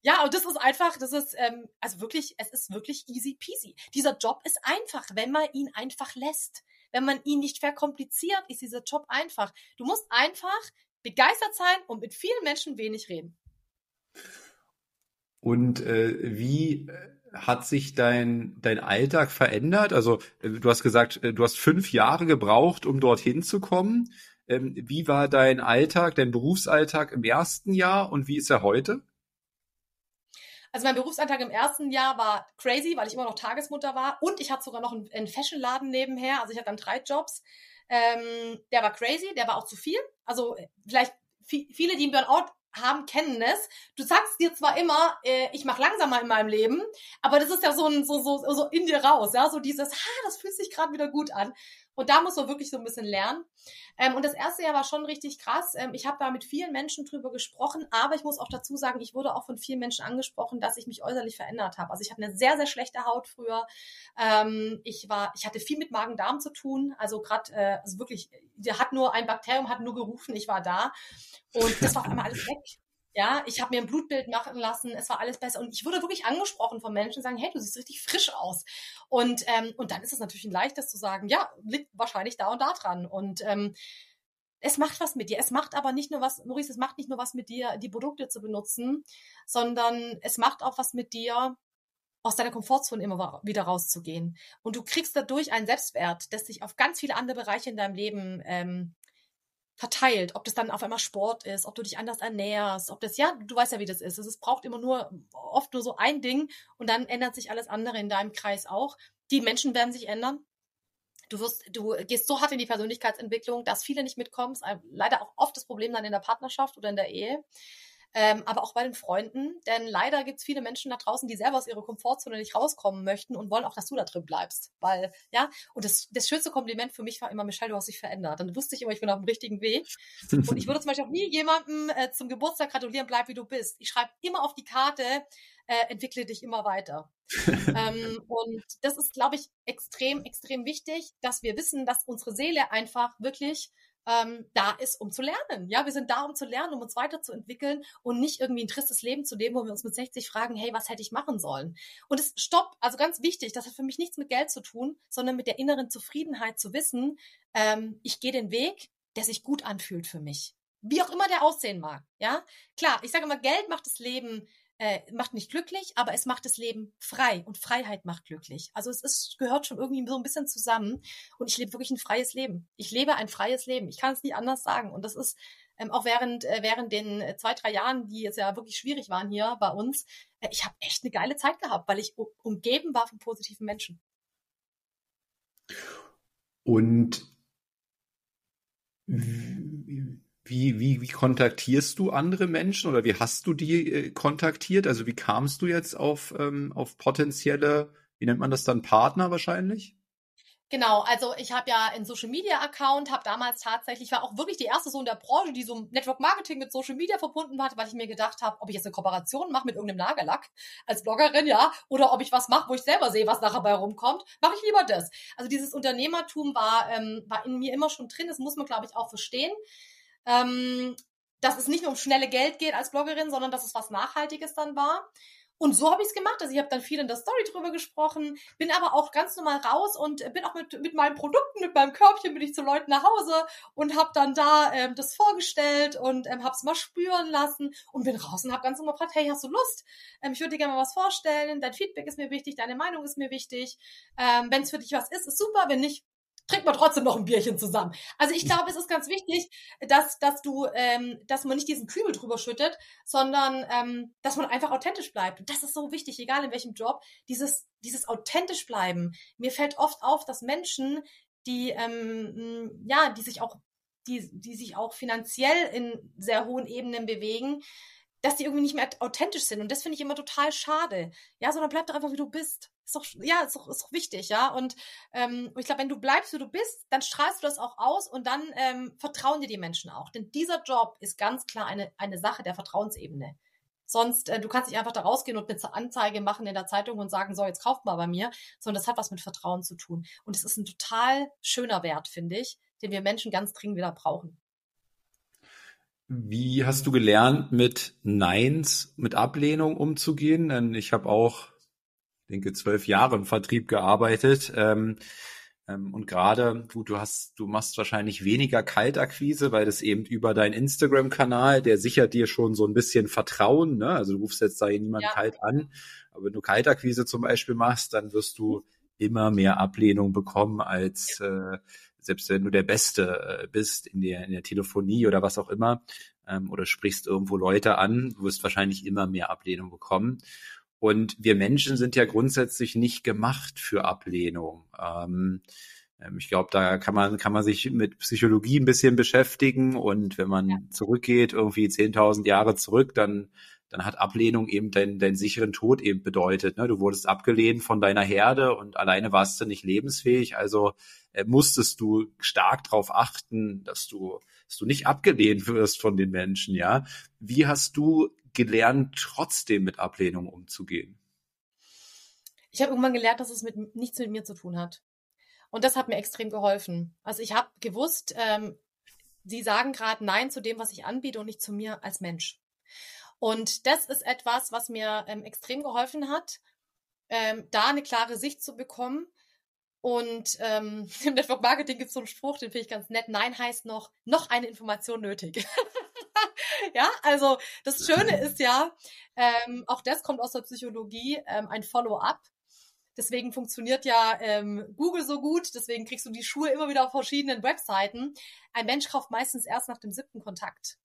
ja, und das ist einfach, das ist, ähm, also wirklich, es ist wirklich easy peasy. Dieser Job ist einfach, wenn man ihn einfach lässt. Wenn man ihn nicht verkompliziert, ist dieser Job einfach. Du musst einfach begeistert sein und mit vielen Menschen wenig reden. Und äh, wie äh, hat sich dein, dein Alltag verändert? Also äh, du hast gesagt, äh, du hast fünf Jahre gebraucht, um dorthin zu kommen. Ähm, wie war dein Alltag, dein Berufsalltag im ersten Jahr und wie ist er heute? Also mein Berufsalltag im ersten Jahr war crazy, weil ich immer noch Tagesmutter war und ich hatte sogar noch einen, Fashionladen nebenher. Also ich hatte dann drei Jobs. Ähm, der war crazy, der war auch zu viel. Also äh, vielleicht viele, die im Burnout haben, kennen es. Du sagst dir zwar immer, äh, ich mache langsamer in meinem Leben, aber das ist ja so, ein, so, so, so in dir raus, ja, so dieses, ha, das fühlt sich gerade wieder gut an. Und da muss man wirklich so ein bisschen lernen. Ähm, und das erste Jahr war schon richtig krass. Ähm, ich habe da mit vielen Menschen drüber gesprochen, aber ich muss auch dazu sagen, ich wurde auch von vielen Menschen angesprochen, dass ich mich äußerlich verändert habe. Also ich habe eine sehr, sehr schlechte Haut früher. Ähm, ich war, ich hatte viel mit Magen-Darm zu tun. Also gerade, äh, also wirklich, der hat nur ein Bakterium, hat nur gerufen, ich war da. Und das war auf einmal alles weg. Ja, ich habe mir ein Blutbild machen lassen, es war alles besser. Und ich wurde wirklich angesprochen von Menschen, sagen, hey, du siehst richtig frisch aus. Und, ähm, und dann ist es natürlich ein leichtes zu sagen, ja, liegt wahrscheinlich da und da dran. Und ähm, es macht was mit dir. Es macht aber nicht nur was, Maurice, es macht nicht nur was mit dir, die Produkte zu benutzen, sondern es macht auch was mit dir, aus deiner Komfortzone immer wieder rauszugehen. Und du kriegst dadurch einen Selbstwert, der sich auf ganz viele andere Bereiche in deinem Leben ähm, verteilt, ob das dann auf einmal Sport ist, ob du dich anders ernährst, ob das, ja, du weißt ja, wie das ist. Es braucht immer nur, oft nur so ein Ding und dann ändert sich alles andere in deinem Kreis auch. Die Menschen werden sich ändern. Du wirst, du gehst so hart in die Persönlichkeitsentwicklung, dass viele nicht mitkommst. Leider auch oft das Problem dann in der Partnerschaft oder in der Ehe ähm, aber auch bei den Freunden. Denn leider gibt es viele Menschen da draußen, die selber aus ihrer Komfortzone nicht rauskommen möchten und wollen auch, dass du da drin bleibst. Weil, ja, und das, das schönste Kompliment für mich war immer, Michelle, du hast dich verändert. Dann wusste ich immer, ich bin auf dem richtigen Weg. Und ich würde zum Beispiel auch nie jemandem äh, zum Geburtstag gratulieren, bleib wie du bist. Ich schreibe immer auf die Karte, äh, entwickle dich immer weiter. ähm, und das ist, glaube ich, extrem, extrem wichtig, dass wir wissen, dass unsere Seele einfach wirklich ähm, da ist, um zu lernen. Ja, wir sind da, um zu lernen, um uns weiterzuentwickeln und nicht irgendwie ein tristes Leben zu leben, wo wir uns mit 60 fragen, hey, was hätte ich machen sollen? Und es stopp, also ganz wichtig, das hat für mich nichts mit Geld zu tun, sondern mit der inneren Zufriedenheit zu wissen, ähm, ich gehe den Weg, der sich gut anfühlt für mich. Wie auch immer der aussehen mag. Ja, klar, ich sage immer, Geld macht das Leben äh, macht nicht glücklich, aber es macht das Leben frei und Freiheit macht glücklich. Also es ist, gehört schon irgendwie so ein bisschen zusammen und ich lebe wirklich ein freies Leben. Ich lebe ein freies Leben. Ich kann es nie anders sagen und das ist ähm, auch während, äh, während den äh, zwei, drei Jahren, die jetzt ja wirklich schwierig waren hier bei uns, äh, ich habe echt eine geile Zeit gehabt, weil ich umgeben war von positiven Menschen. Und wie, wie, wie kontaktierst du andere Menschen oder wie hast du die äh, kontaktiert? Also wie kamst du jetzt auf, ähm, auf potenzielle, wie nennt man das dann, Partner wahrscheinlich? Genau, also ich habe ja einen Social Media Account, habe damals tatsächlich, war auch wirklich die erste so in der Branche, die so Network Marketing mit Social Media verbunden hat, weil ich mir gedacht habe, ob ich jetzt eine Kooperation mache mit irgendeinem Nagellack als Bloggerin, ja, oder ob ich was mache, wo ich selber sehe, was nachher bei rumkommt, mache ich lieber das. Also dieses Unternehmertum war, ähm, war in mir immer schon drin, das muss man, glaube ich, auch verstehen ähm, dass es nicht nur um schnelle Geld geht als Bloggerin, sondern dass es was Nachhaltiges dann war. Und so habe ich es gemacht. Also ich habe dann viel in der Story drüber gesprochen, bin aber auch ganz normal raus und bin auch mit, mit meinen Produkten, mit meinem Körbchen bin ich zu Leuten nach Hause und habe dann da ähm, das vorgestellt und ähm, habe es mal spüren lassen und bin raus und habe ganz normal gefragt, hey, hast du Lust? Ähm, ich würde dir gerne mal was vorstellen. Dein Feedback ist mir wichtig, deine Meinung ist mir wichtig. Ähm, Wenn es für dich was ist, ist super. Wenn nicht, trinkt man trotzdem noch ein Bierchen zusammen. Also ich glaube, es ist ganz wichtig, dass, dass du, ähm, dass man nicht diesen Kübel drüber schüttet, sondern ähm, dass man einfach authentisch bleibt. Und das ist so wichtig, egal in welchem Job, dieses, dieses authentisch bleiben. Mir fällt oft auf, dass Menschen, die, ähm, ja, die sich auch, die, die sich auch finanziell in sehr hohen Ebenen bewegen, dass die irgendwie nicht mehr authentisch sind. Und das finde ich immer total schade. Ja, sondern bleib doch einfach, wie du bist. Ist doch, ja, ist doch, ist doch wichtig, ja. Und ähm, ich glaube, wenn du bleibst, wie du bist, dann strahlst du das auch aus und dann ähm, vertrauen dir die Menschen auch. Denn dieser Job ist ganz klar eine, eine Sache der Vertrauensebene. Sonst, äh, du kannst nicht einfach da rausgehen und eine Anzeige machen in der Zeitung und sagen, so, jetzt kauft mal bei mir, sondern das hat was mit Vertrauen zu tun. Und es ist ein total schöner Wert, finde ich, den wir Menschen ganz dringend wieder brauchen. Wie hast du gelernt, mit Neins, mit Ablehnung umzugehen? Denn ich habe auch, ich denke, zwölf Jahre im Vertrieb gearbeitet. Ähm, ähm, und gerade, gut, du hast, du machst wahrscheinlich weniger Kaltakquise, weil das eben über deinen Instagram-Kanal, der sichert dir schon so ein bisschen Vertrauen. Ne? Also du rufst jetzt da niemand ja. kalt an. Aber wenn du Kaltakquise zum Beispiel machst, dann wirst du immer mehr Ablehnung bekommen als äh, selbst wenn du der Beste äh, bist in der, in der Telefonie oder was auch immer, ähm, oder sprichst irgendwo Leute an, du wirst wahrscheinlich immer mehr Ablehnung bekommen. Und wir Menschen sind ja grundsätzlich nicht gemacht für Ablehnung. Ähm, ähm ich glaube, da kann man, kann man sich mit Psychologie ein bisschen beschäftigen und wenn man ja. zurückgeht, irgendwie 10.000 Jahre zurück, dann dann hat Ablehnung eben deinen dein sicheren Tod eben bedeutet. Ne? Du wurdest abgelehnt von deiner Herde und alleine warst du nicht lebensfähig. Also äh, musstest du stark darauf achten, dass du, dass du nicht abgelehnt wirst von den Menschen. Ja, wie hast du gelernt, trotzdem mit Ablehnung umzugehen? Ich habe irgendwann gelernt, dass es mit nichts mit mir zu tun hat. Und das hat mir extrem geholfen. Also ich habe gewusst, ähm, sie sagen gerade Nein zu dem, was ich anbiete und nicht zu mir als Mensch. Und das ist etwas, was mir ähm, extrem geholfen hat, ähm, da eine klare Sicht zu bekommen. Und ähm, im Network Marketing gibt es so einen Spruch, den finde ich ganz nett. Nein heißt noch, noch eine Information nötig. ja, also das Schöne ist ja, ähm, auch das kommt aus der Psychologie, ähm, ein Follow-up. Deswegen funktioniert ja ähm, Google so gut. Deswegen kriegst du die Schuhe immer wieder auf verschiedenen Webseiten. Ein Mensch kauft meistens erst nach dem siebten Kontakt.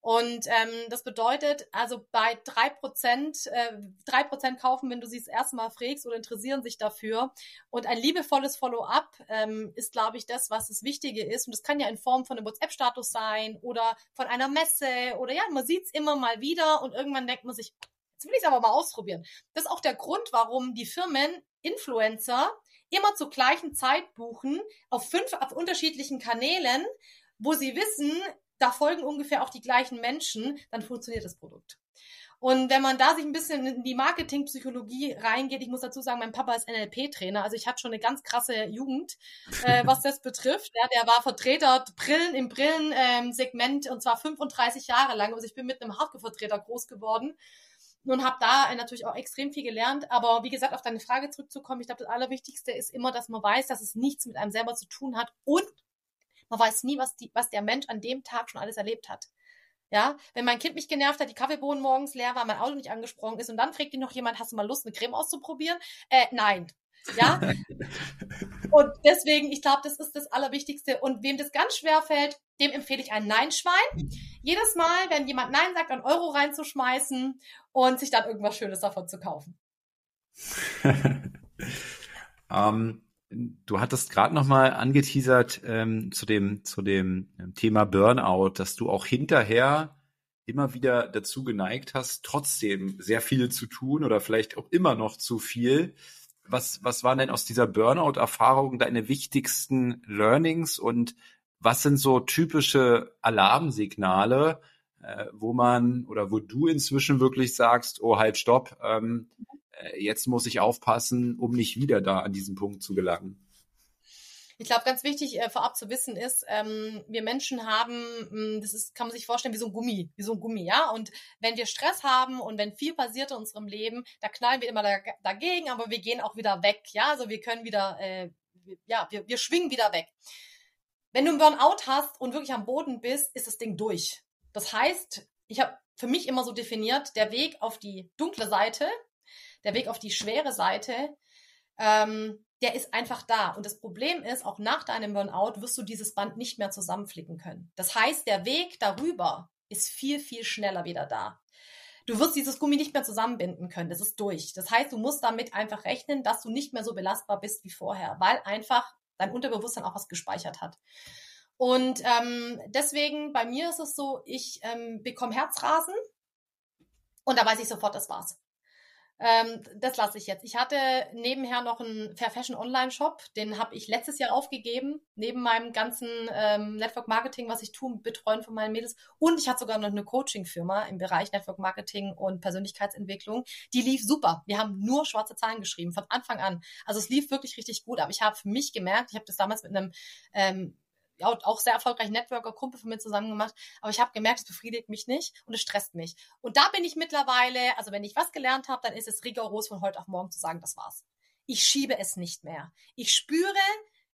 Und ähm, das bedeutet, also bei drei Prozent, äh, drei Prozent kaufen, wenn du sie das erste Mal frägst oder interessieren sich dafür. Und ein liebevolles Follow-up ähm, ist, glaube ich, das, was das Wichtige ist. Und das kann ja in Form von einem WhatsApp-Status sein oder von einer Messe oder ja, man sieht es immer mal wieder und irgendwann denkt man sich, jetzt will ich es aber mal ausprobieren. Das ist auch der Grund, warum die Firmen Influencer immer zur gleichen Zeit buchen auf fünf auf unterschiedlichen Kanälen, wo sie wissen, da folgen ungefähr auch die gleichen Menschen, dann funktioniert das Produkt. Und wenn man da sich ein bisschen in die Marketingpsychologie reingeht, ich muss dazu sagen, mein Papa ist NLP-Trainer, also ich hatte schon eine ganz krasse Jugend, äh, was das betrifft. Ja, der war Vertreter Brillen im Brillensegment ähm, und zwar 35 Jahre lang. Also ich bin mit einem Hardcore-Vertreter groß geworden und habe da natürlich auch extrem viel gelernt. Aber wie gesagt, auf deine Frage zurückzukommen, ich glaube, das Allerwichtigste ist immer, dass man weiß, dass es nichts mit einem selber zu tun hat und man weiß nie, was, die, was der Mensch an dem Tag schon alles erlebt hat. Ja, wenn mein Kind mich genervt hat, die Kaffeebohnen morgens leer war, mein Auto nicht angesprungen ist und dann fragt ihn noch jemand, hast du mal Lust, eine Creme auszuprobieren? Äh, nein. Ja. und deswegen, ich glaube, das ist das Allerwichtigste. Und wem das ganz schwer fällt, dem empfehle ich ein Nein-Schwein. Jedes Mal, wenn jemand Nein sagt, einen Euro reinzuschmeißen und sich dann irgendwas Schönes davon zu kaufen. ähm, Du hattest gerade noch mal angeteasert ähm, zu dem zu dem ähm, Thema Burnout, dass du auch hinterher immer wieder dazu geneigt hast, trotzdem sehr viel zu tun oder vielleicht auch immer noch zu viel. Was was waren denn aus dieser Burnout-Erfahrung deine wichtigsten Learnings und was sind so typische Alarmsignale, äh, wo man oder wo du inzwischen wirklich sagst, oh halt stopp, ähm, äh, jetzt muss ich aufpassen, um nicht wieder da an diesen Punkt zu gelangen. Ich glaube, ganz wichtig äh, vorab zu wissen ist, ähm, wir Menschen haben, mh, hm, das ist, kann man sich vorstellen, wie so ein Gummi, wie so ein Gummi, ja. Und wenn wir Stress haben und wenn viel passiert in unserem Leben, da knallen wir immer da, dagegen, aber wir gehen auch wieder weg, ja. Also wir können wieder, äh, ja, wir, wir schwingen wieder weg. Wenn du einen Burnout hast und wirklich am Boden bist, ist das Ding durch. Das heißt, ich habe für mich immer so definiert, der Weg auf die dunkle Seite der Weg auf die schwere Seite, ähm, der ist einfach da. Und das Problem ist, auch nach deinem Burnout wirst du dieses Band nicht mehr zusammenflicken können. Das heißt, der Weg darüber ist viel, viel schneller wieder da. Du wirst dieses Gummi nicht mehr zusammenbinden können. Das ist durch. Das heißt, du musst damit einfach rechnen, dass du nicht mehr so belastbar bist wie vorher, weil einfach dein Unterbewusstsein auch was gespeichert hat. Und ähm, deswegen, bei mir ist es so, ich ähm, bekomme Herzrasen und da weiß ich sofort, das war's. Ähm, das lasse ich jetzt. Ich hatte nebenher noch einen Fair Fashion Online Shop, den habe ich letztes Jahr aufgegeben, neben meinem ganzen ähm, Network Marketing, was ich tue, betreuen von meinen Mädels. Und ich hatte sogar noch eine Coaching-Firma im Bereich Network Marketing und Persönlichkeitsentwicklung. Die lief super. Wir haben nur schwarze Zahlen geschrieben, von Anfang an. Also es lief wirklich richtig gut. Aber ich habe für mich gemerkt, ich habe das damals mit einem ähm, auch sehr erfolgreich Networker, Kumpel von mir zusammen gemacht. Aber ich habe gemerkt, es befriedigt mich nicht und es stresst mich. Und da bin ich mittlerweile, also wenn ich was gelernt habe, dann ist es rigoros von heute auf morgen zu sagen, das war's. Ich schiebe es nicht mehr. Ich spüre,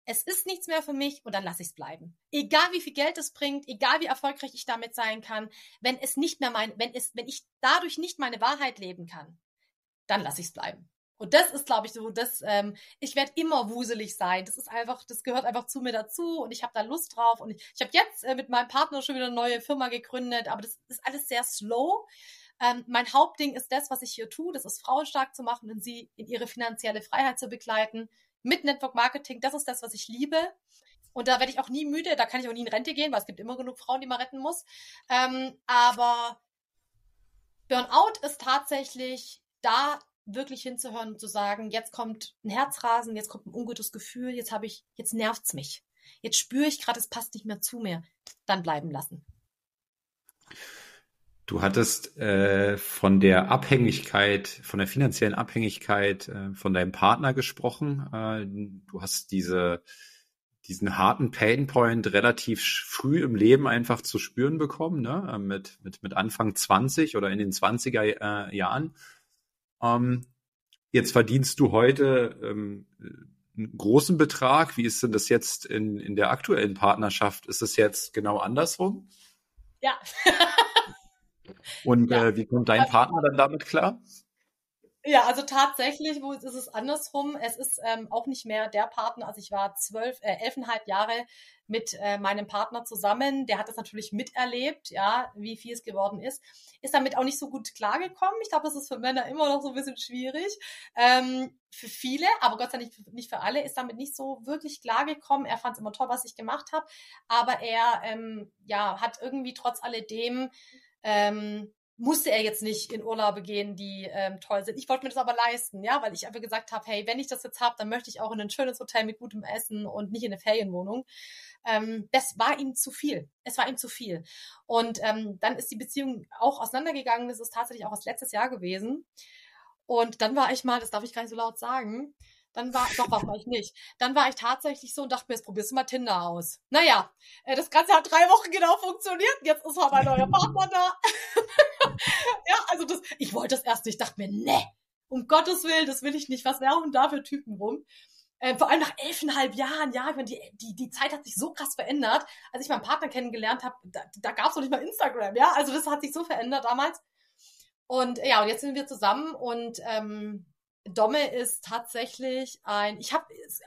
es ist nichts mehr für mich und dann lasse ich es bleiben. Egal wie viel Geld es bringt, egal wie erfolgreich ich damit sein kann, wenn es nicht mehr mein, wenn es, wenn ich dadurch nicht meine Wahrheit leben kann, dann lasse ich es bleiben. Und das ist, glaube ich, so, dass ähm, ich werde immer wuselig sein. Das ist einfach, das gehört einfach zu mir dazu und ich habe da Lust drauf. Und ich, ich habe jetzt äh, mit meinem Partner schon wieder eine neue Firma gegründet, aber das ist alles sehr slow. Ähm, mein Hauptding ist das, was ich hier tue, das ist Frauen stark zu machen und sie in ihre finanzielle Freiheit zu begleiten mit Network Marketing. Das ist das, was ich liebe. Und da werde ich auch nie müde, da kann ich auch nie in Rente gehen, weil es gibt immer genug Frauen, die man retten muss. Ähm, aber Burnout ist tatsächlich da wirklich hinzuhören und zu sagen, jetzt kommt ein Herzrasen, jetzt kommt ein ungutes Gefühl, jetzt habe ich, jetzt nervt's mich. Jetzt spüre ich gerade, es passt nicht mehr zu mir. Dann bleiben lassen. Du hattest äh, von der Abhängigkeit, von der finanziellen Abhängigkeit äh, von deinem Partner gesprochen. Äh, du hast diese, diesen harten Painpoint relativ früh im Leben einfach zu spüren bekommen, ne? Mit, mit, mit Anfang 20 oder in den 20er äh, Jahren. Ähm, jetzt verdienst du heute ähm, einen großen Betrag. Wie ist denn das jetzt in, in der aktuellen Partnerschaft? Ist es jetzt genau andersrum? Ja. Und ja. Äh, wie kommt dein Partner dann damit klar? Ja, also tatsächlich wo ist es andersrum. Es ist ähm, auch nicht mehr der Partner. Also ich war zwölf, äh, elfeinhalb Jahre mit äh, meinem Partner zusammen. Der hat das natürlich miterlebt, ja, wie viel es geworden ist. Ist damit auch nicht so gut klargekommen. Ich glaube, das ist für Männer immer noch so ein bisschen schwierig. Ähm, für viele, aber Gott sei Dank nicht, für alle, ist damit nicht so wirklich klargekommen. Er fand es immer toll, was ich gemacht habe. Aber er ähm, ja, hat irgendwie trotz alledem ähm, musste er jetzt nicht in Urlaube gehen, die ähm, toll sind. Ich wollte mir das aber leisten, ja, weil ich einfach gesagt habe, hey, wenn ich das jetzt habe, dann möchte ich auch in ein schönes Hotel mit gutem Essen und nicht in eine Ferienwohnung. Ähm, das war ihm zu viel. Es war ihm zu viel. Und ähm, dann ist die Beziehung auch auseinandergegangen. Das ist tatsächlich auch das letztes Jahr gewesen. Und dann war ich mal, das darf ich gar nicht so laut sagen, dann war, doch, war ich nicht. Dann war ich tatsächlich so und dachte mir, jetzt probierst du mal Tinder aus. Naja, äh, das Ganze hat drei Wochen genau funktioniert. Jetzt ist halt mein neuer Partner da. ja, also das, ich wollte das erst nicht. Ich dachte mir, ne, um Gottes Willen, das will ich nicht. Was laufen da für Typen rum? Äh, vor allem nach elfeinhalb Jahren, ja, ich meine, die, die, die Zeit hat sich so krass verändert. Als ich meinen Partner kennengelernt habe, da, da gab es noch nicht mal Instagram, ja. Also das hat sich so verändert damals. Und ja, und jetzt sind wir zusammen und ähm, Domme ist tatsächlich ein, ich habe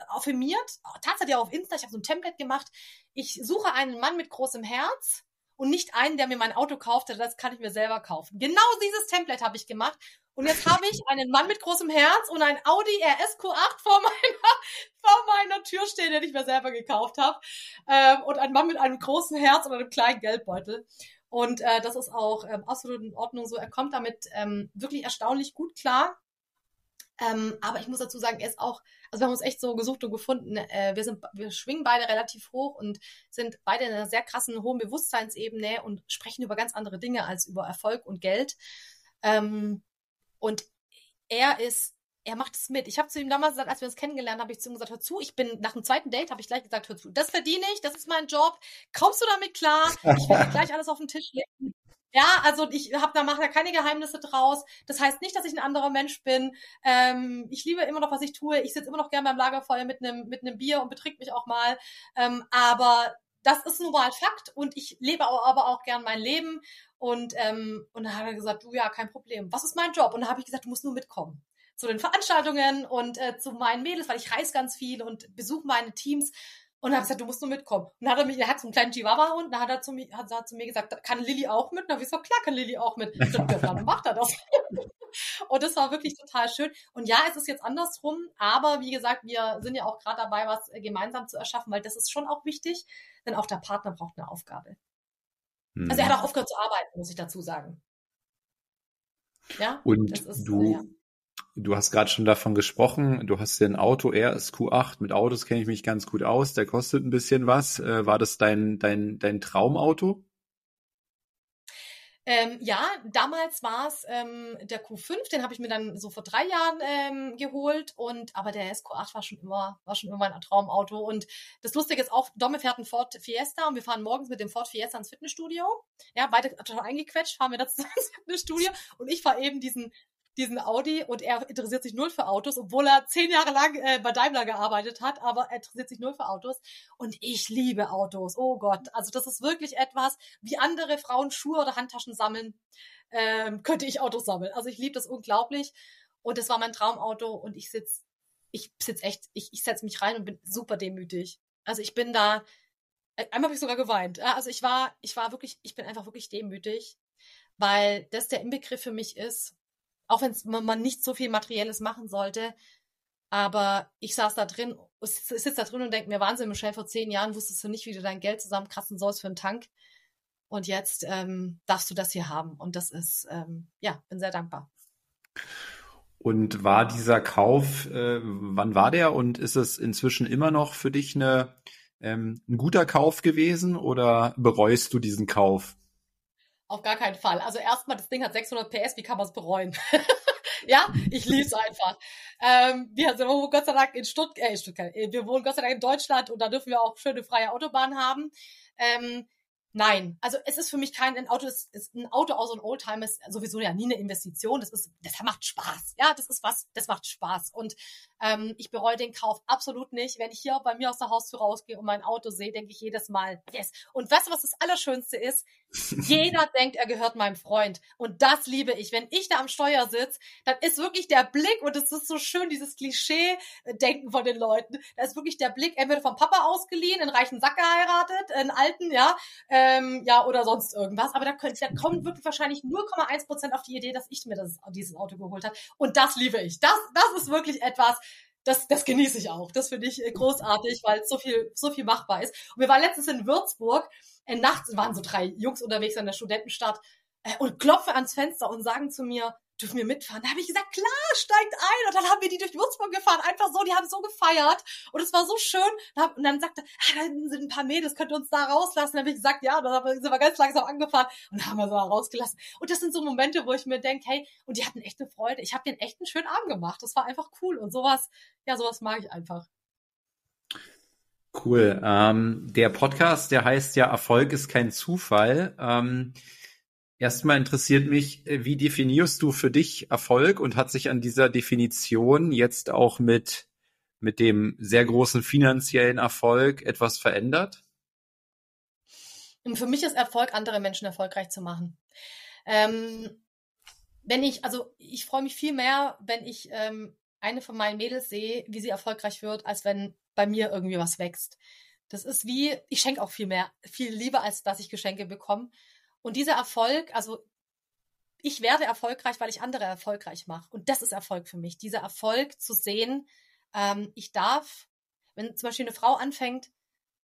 affirmiert, tatsächlich auch auf Insta, ich habe so ein Template gemacht. Ich suche einen Mann mit großem Herz und nicht einen, der mir mein Auto kauft, das kann ich mir selber kaufen. Genau dieses Template habe ich gemacht. Und jetzt habe ich einen Mann mit großem Herz und ein Audi RSQ8 vor meiner, vor meiner Tür stehen, den ich mir selber gekauft habe. Ähm, und ein Mann mit einem großen Herz und einem kleinen Geldbeutel. Und äh, das ist auch ähm, absolut in Ordnung so. Er kommt damit ähm, wirklich erstaunlich gut klar. Ähm, aber ich muss dazu sagen, er ist auch, also wir haben uns echt so gesucht und gefunden. Äh, wir sind, wir schwingen beide relativ hoch und sind beide in einer sehr krassen hohen Bewusstseinsebene und sprechen über ganz andere Dinge als über Erfolg und Geld. Ähm, und er ist, er macht es mit. Ich habe zu ihm damals gesagt, als wir uns kennengelernt haben, habe ich zu ihm gesagt, hör zu, ich bin nach dem zweiten Date, habe ich gleich gesagt, hör zu, das verdiene ich, das ist mein Job. Kommst du damit klar? Ich werde gleich alles auf den Tisch legen. Ja, also ich habe da mache da keine Geheimnisse draus. Das heißt nicht, dass ich ein anderer Mensch bin. Ähm, ich liebe immer noch, was ich tue. Ich sitze immer noch gern beim Lagerfeuer mit einem mit einem Bier und betrink mich auch mal. Ähm, aber das ist nun mal Fakt und ich lebe aber auch gern mein Leben. Und ähm, und dann hat er gesagt, du ja, kein Problem. Was ist mein Job? Und dann habe ich gesagt, du musst nur mitkommen zu den Veranstaltungen und äh, zu meinen Mädels, weil ich reise ganz viel und besuche meine Teams. Und dann habe ich gesagt, du musst nur mitkommen. Und dann hat er mich, er hat so einen kleinen Chihuahua-Hund, dann hat er zu mir, hat er zu mir gesagt, kann Lilly auch mit? Und dann habe ich gesagt, klar kann Lilly auch mit. Ja, dann macht er das. und das war wirklich total schön. Und ja, es ist jetzt andersrum, aber wie gesagt, wir sind ja auch gerade dabei, was gemeinsam zu erschaffen, weil das ist schon auch wichtig, denn auch der Partner braucht eine Aufgabe. Hm. Also er hat auch aufgehört zu arbeiten, muss ich dazu sagen. Ja, und ist, du, ja. Du hast gerade schon davon gesprochen, du hast ein Auto RSQ8. Mit Autos kenne ich mich ganz gut aus. Der kostet ein bisschen was. Äh, war das dein, dein, dein Traumauto? Ähm, ja, damals war es ähm, der Q5, den habe ich mir dann so vor drei Jahren ähm, geholt und aber der SQ8 war schon immer war schon immer mein Traumauto und das Lustige ist auch, Domme fährt einen Ford Fiesta und wir fahren morgens mit dem Ford Fiesta ins Fitnessstudio. Ja, beide total eingequetscht, fahren wir das ins Fitnessstudio und ich fahre eben diesen diesen Audi und er interessiert sich null für Autos, obwohl er zehn Jahre lang äh, bei Daimler gearbeitet hat, aber er interessiert sich null für Autos. Und ich liebe Autos. Oh Gott. Also das ist wirklich etwas, wie andere Frauen Schuhe oder Handtaschen sammeln, ähm, könnte ich Autos sammeln. Also ich liebe das unglaublich. Und das war mein Traumauto und ich sitz, ich sitz echt, ich, ich setze mich rein und bin super demütig. Also ich bin da, äh, einmal habe ich sogar geweint. Also ich war, ich war wirklich, ich bin einfach wirklich demütig, weil das der Inbegriff für mich ist, auch wenn man nicht so viel Materielles machen sollte. Aber ich saß da drin, sitze da drin und denke mir, Wahnsinn, Michelle, vor zehn Jahren wusstest du nicht, wie du dein Geld zusammenkratzen sollst für einen Tank. Und jetzt ähm, darfst du das hier haben. Und das ist, ähm, ja, bin sehr dankbar. Und war dieser Kauf, äh, wann war der? Und ist es inzwischen immer noch für dich eine, ähm, ein guter Kauf gewesen oder bereust du diesen Kauf? Auf gar keinen Fall. Also erstmal, das Ding hat 600 PS, wie kann man es bereuen? ja, ich liebe einfach. Ähm, wir sind Gott sei Dank in Stuttgart, äh, Stuttgart, äh, wir wohnen Gott sei Dank in Deutschland und da dürfen wir auch schöne freie Autobahnen haben. Ähm, nein, also es ist für mich kein ein Auto, es ist ein Auto aus einem Oldtimer ist sowieso ja nie eine Investition. Das ist, das macht Spaß. Ja, das ist was, das macht Spaß. Und Ähm, ich bereue den Kauf absolut nicht. Wenn ich hier bei mir aus der Haustür rausgehe und mein Auto sehe, denke ich jedes Mal, yes. Und weißt du, was das Allerschönste ist? Jeder denkt, er gehört meinem Freund. Und das liebe ich. Wenn ich da am Steuer sitze, dann ist wirklich der Blick, und es ist so schön, dieses Klischee-Denken von den Leuten, da ist wirklich der Blick entweder vom Papa ausgeliehen, einen reichen Sack geheiratet, einen alten, ja, ähm, ja, oder sonst irgendwas. Aber da, könnt, da kommen wirklich wahrscheinlich 0,1 Prozent auf die Idee, dass ich mir das, dieses Auto geholt habe. Und das liebe ich. Das, das ist wirklich etwas, das, das genieße ich auch. Das finde ich äh, großartig, weil so viel, so viel machbar ist. Und wir waren letztens in Würzburg, äh, nachts waren so drei Jungs unterwegs an der Studentenstadt äh, und klopfen ans Fenster und sagen zu mir, dürfen wir mitfahren? Da habe ich gesagt, klar, steigt ein. Und dann haben wir die durch Würzburg gefahren. Einfach so, die haben so gefeiert. Und es war so schön. Und dann sagte, ah, da sind ein paar Mädels, könnt ihr uns da rauslassen? Dann habe ich gesagt, ja, dann sind wir ganz langsam angefahren und haben wir so rausgelassen. Und das sind so Momente, wo ich mir denke, hey, und die hatten echt eine Freude. Ich habe den echt einen schönen Abend gemacht. Das war einfach cool. Und sowas, ja, sowas mag ich einfach. Cool. Ähm, der Podcast, der heißt ja Erfolg ist kein Zufall. Ähm, Erstmal interessiert mich, äh, wie definierst du für dich Erfolg und hat sich an dieser Definition jetzt auch mit, mit dem sehr großen finanziellen Erfolg etwas verändert? für mich ist Erfolg, andere Menschen erfolgreich zu machen. Ähm, wenn ich, also ich freue mich viel mehr, wenn ich ähm, eine von meinen Mädels sehe, wie sie erfolgreich wird, als wenn bei mir irgendwie was wächst. Das ist wie, ich schenke auch viel mehr, viel lieber, als dass ich Geschenke bekomme. Und dieser Erfolg, also ich werde erfolgreich, weil ich andere erfolgreich mache. Und das ist Erfolg für mich. Dieser Erfolg zu sehen, ähm, ich darf, wenn zum Beispiel eine Frau anfängt,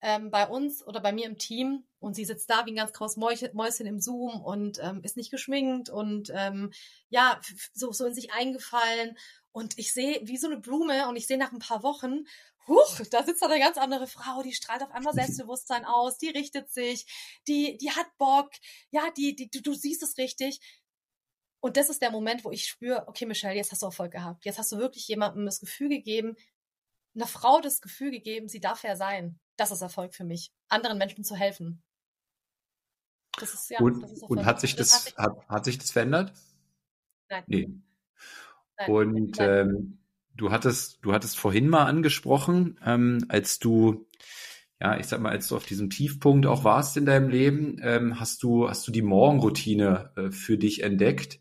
ähm, bei uns oder bei mir im Team und sie sitzt da wie ein ganz graues Mäuschen im Zoom und ähm, ist nicht geschminkt und ähm, ja, so, so in sich eingefallen. Und ich sehe wie so eine Blume und ich sehe nach ein paar Wochen, huch, da sitzt da eine ganz andere Frau, die strahlt auf einmal Selbstbewusstsein aus, die richtet sich, die, die hat Bock, ja, die, die, du, du siehst es richtig. Und das ist der Moment, wo ich spüre, okay, Michelle, jetzt hast du Erfolg gehabt. Jetzt hast du wirklich jemandem das Gefühl gegeben, einer Frau das Gefühl gegeben, sie darf ja sein. Das ist Erfolg für mich, anderen Menschen zu helfen. Das ist, ja, und, ist und hat sich das, das hat, hat, sich das verändert? Nein. Nee. Nein. Und Nein. Ähm, du hattest, du hattest vorhin mal angesprochen, ähm, als du, ja, ich sag mal, als du auf diesem Tiefpunkt auch warst in deinem Leben, ähm, hast du, hast du die Morgenroutine äh, für dich entdeckt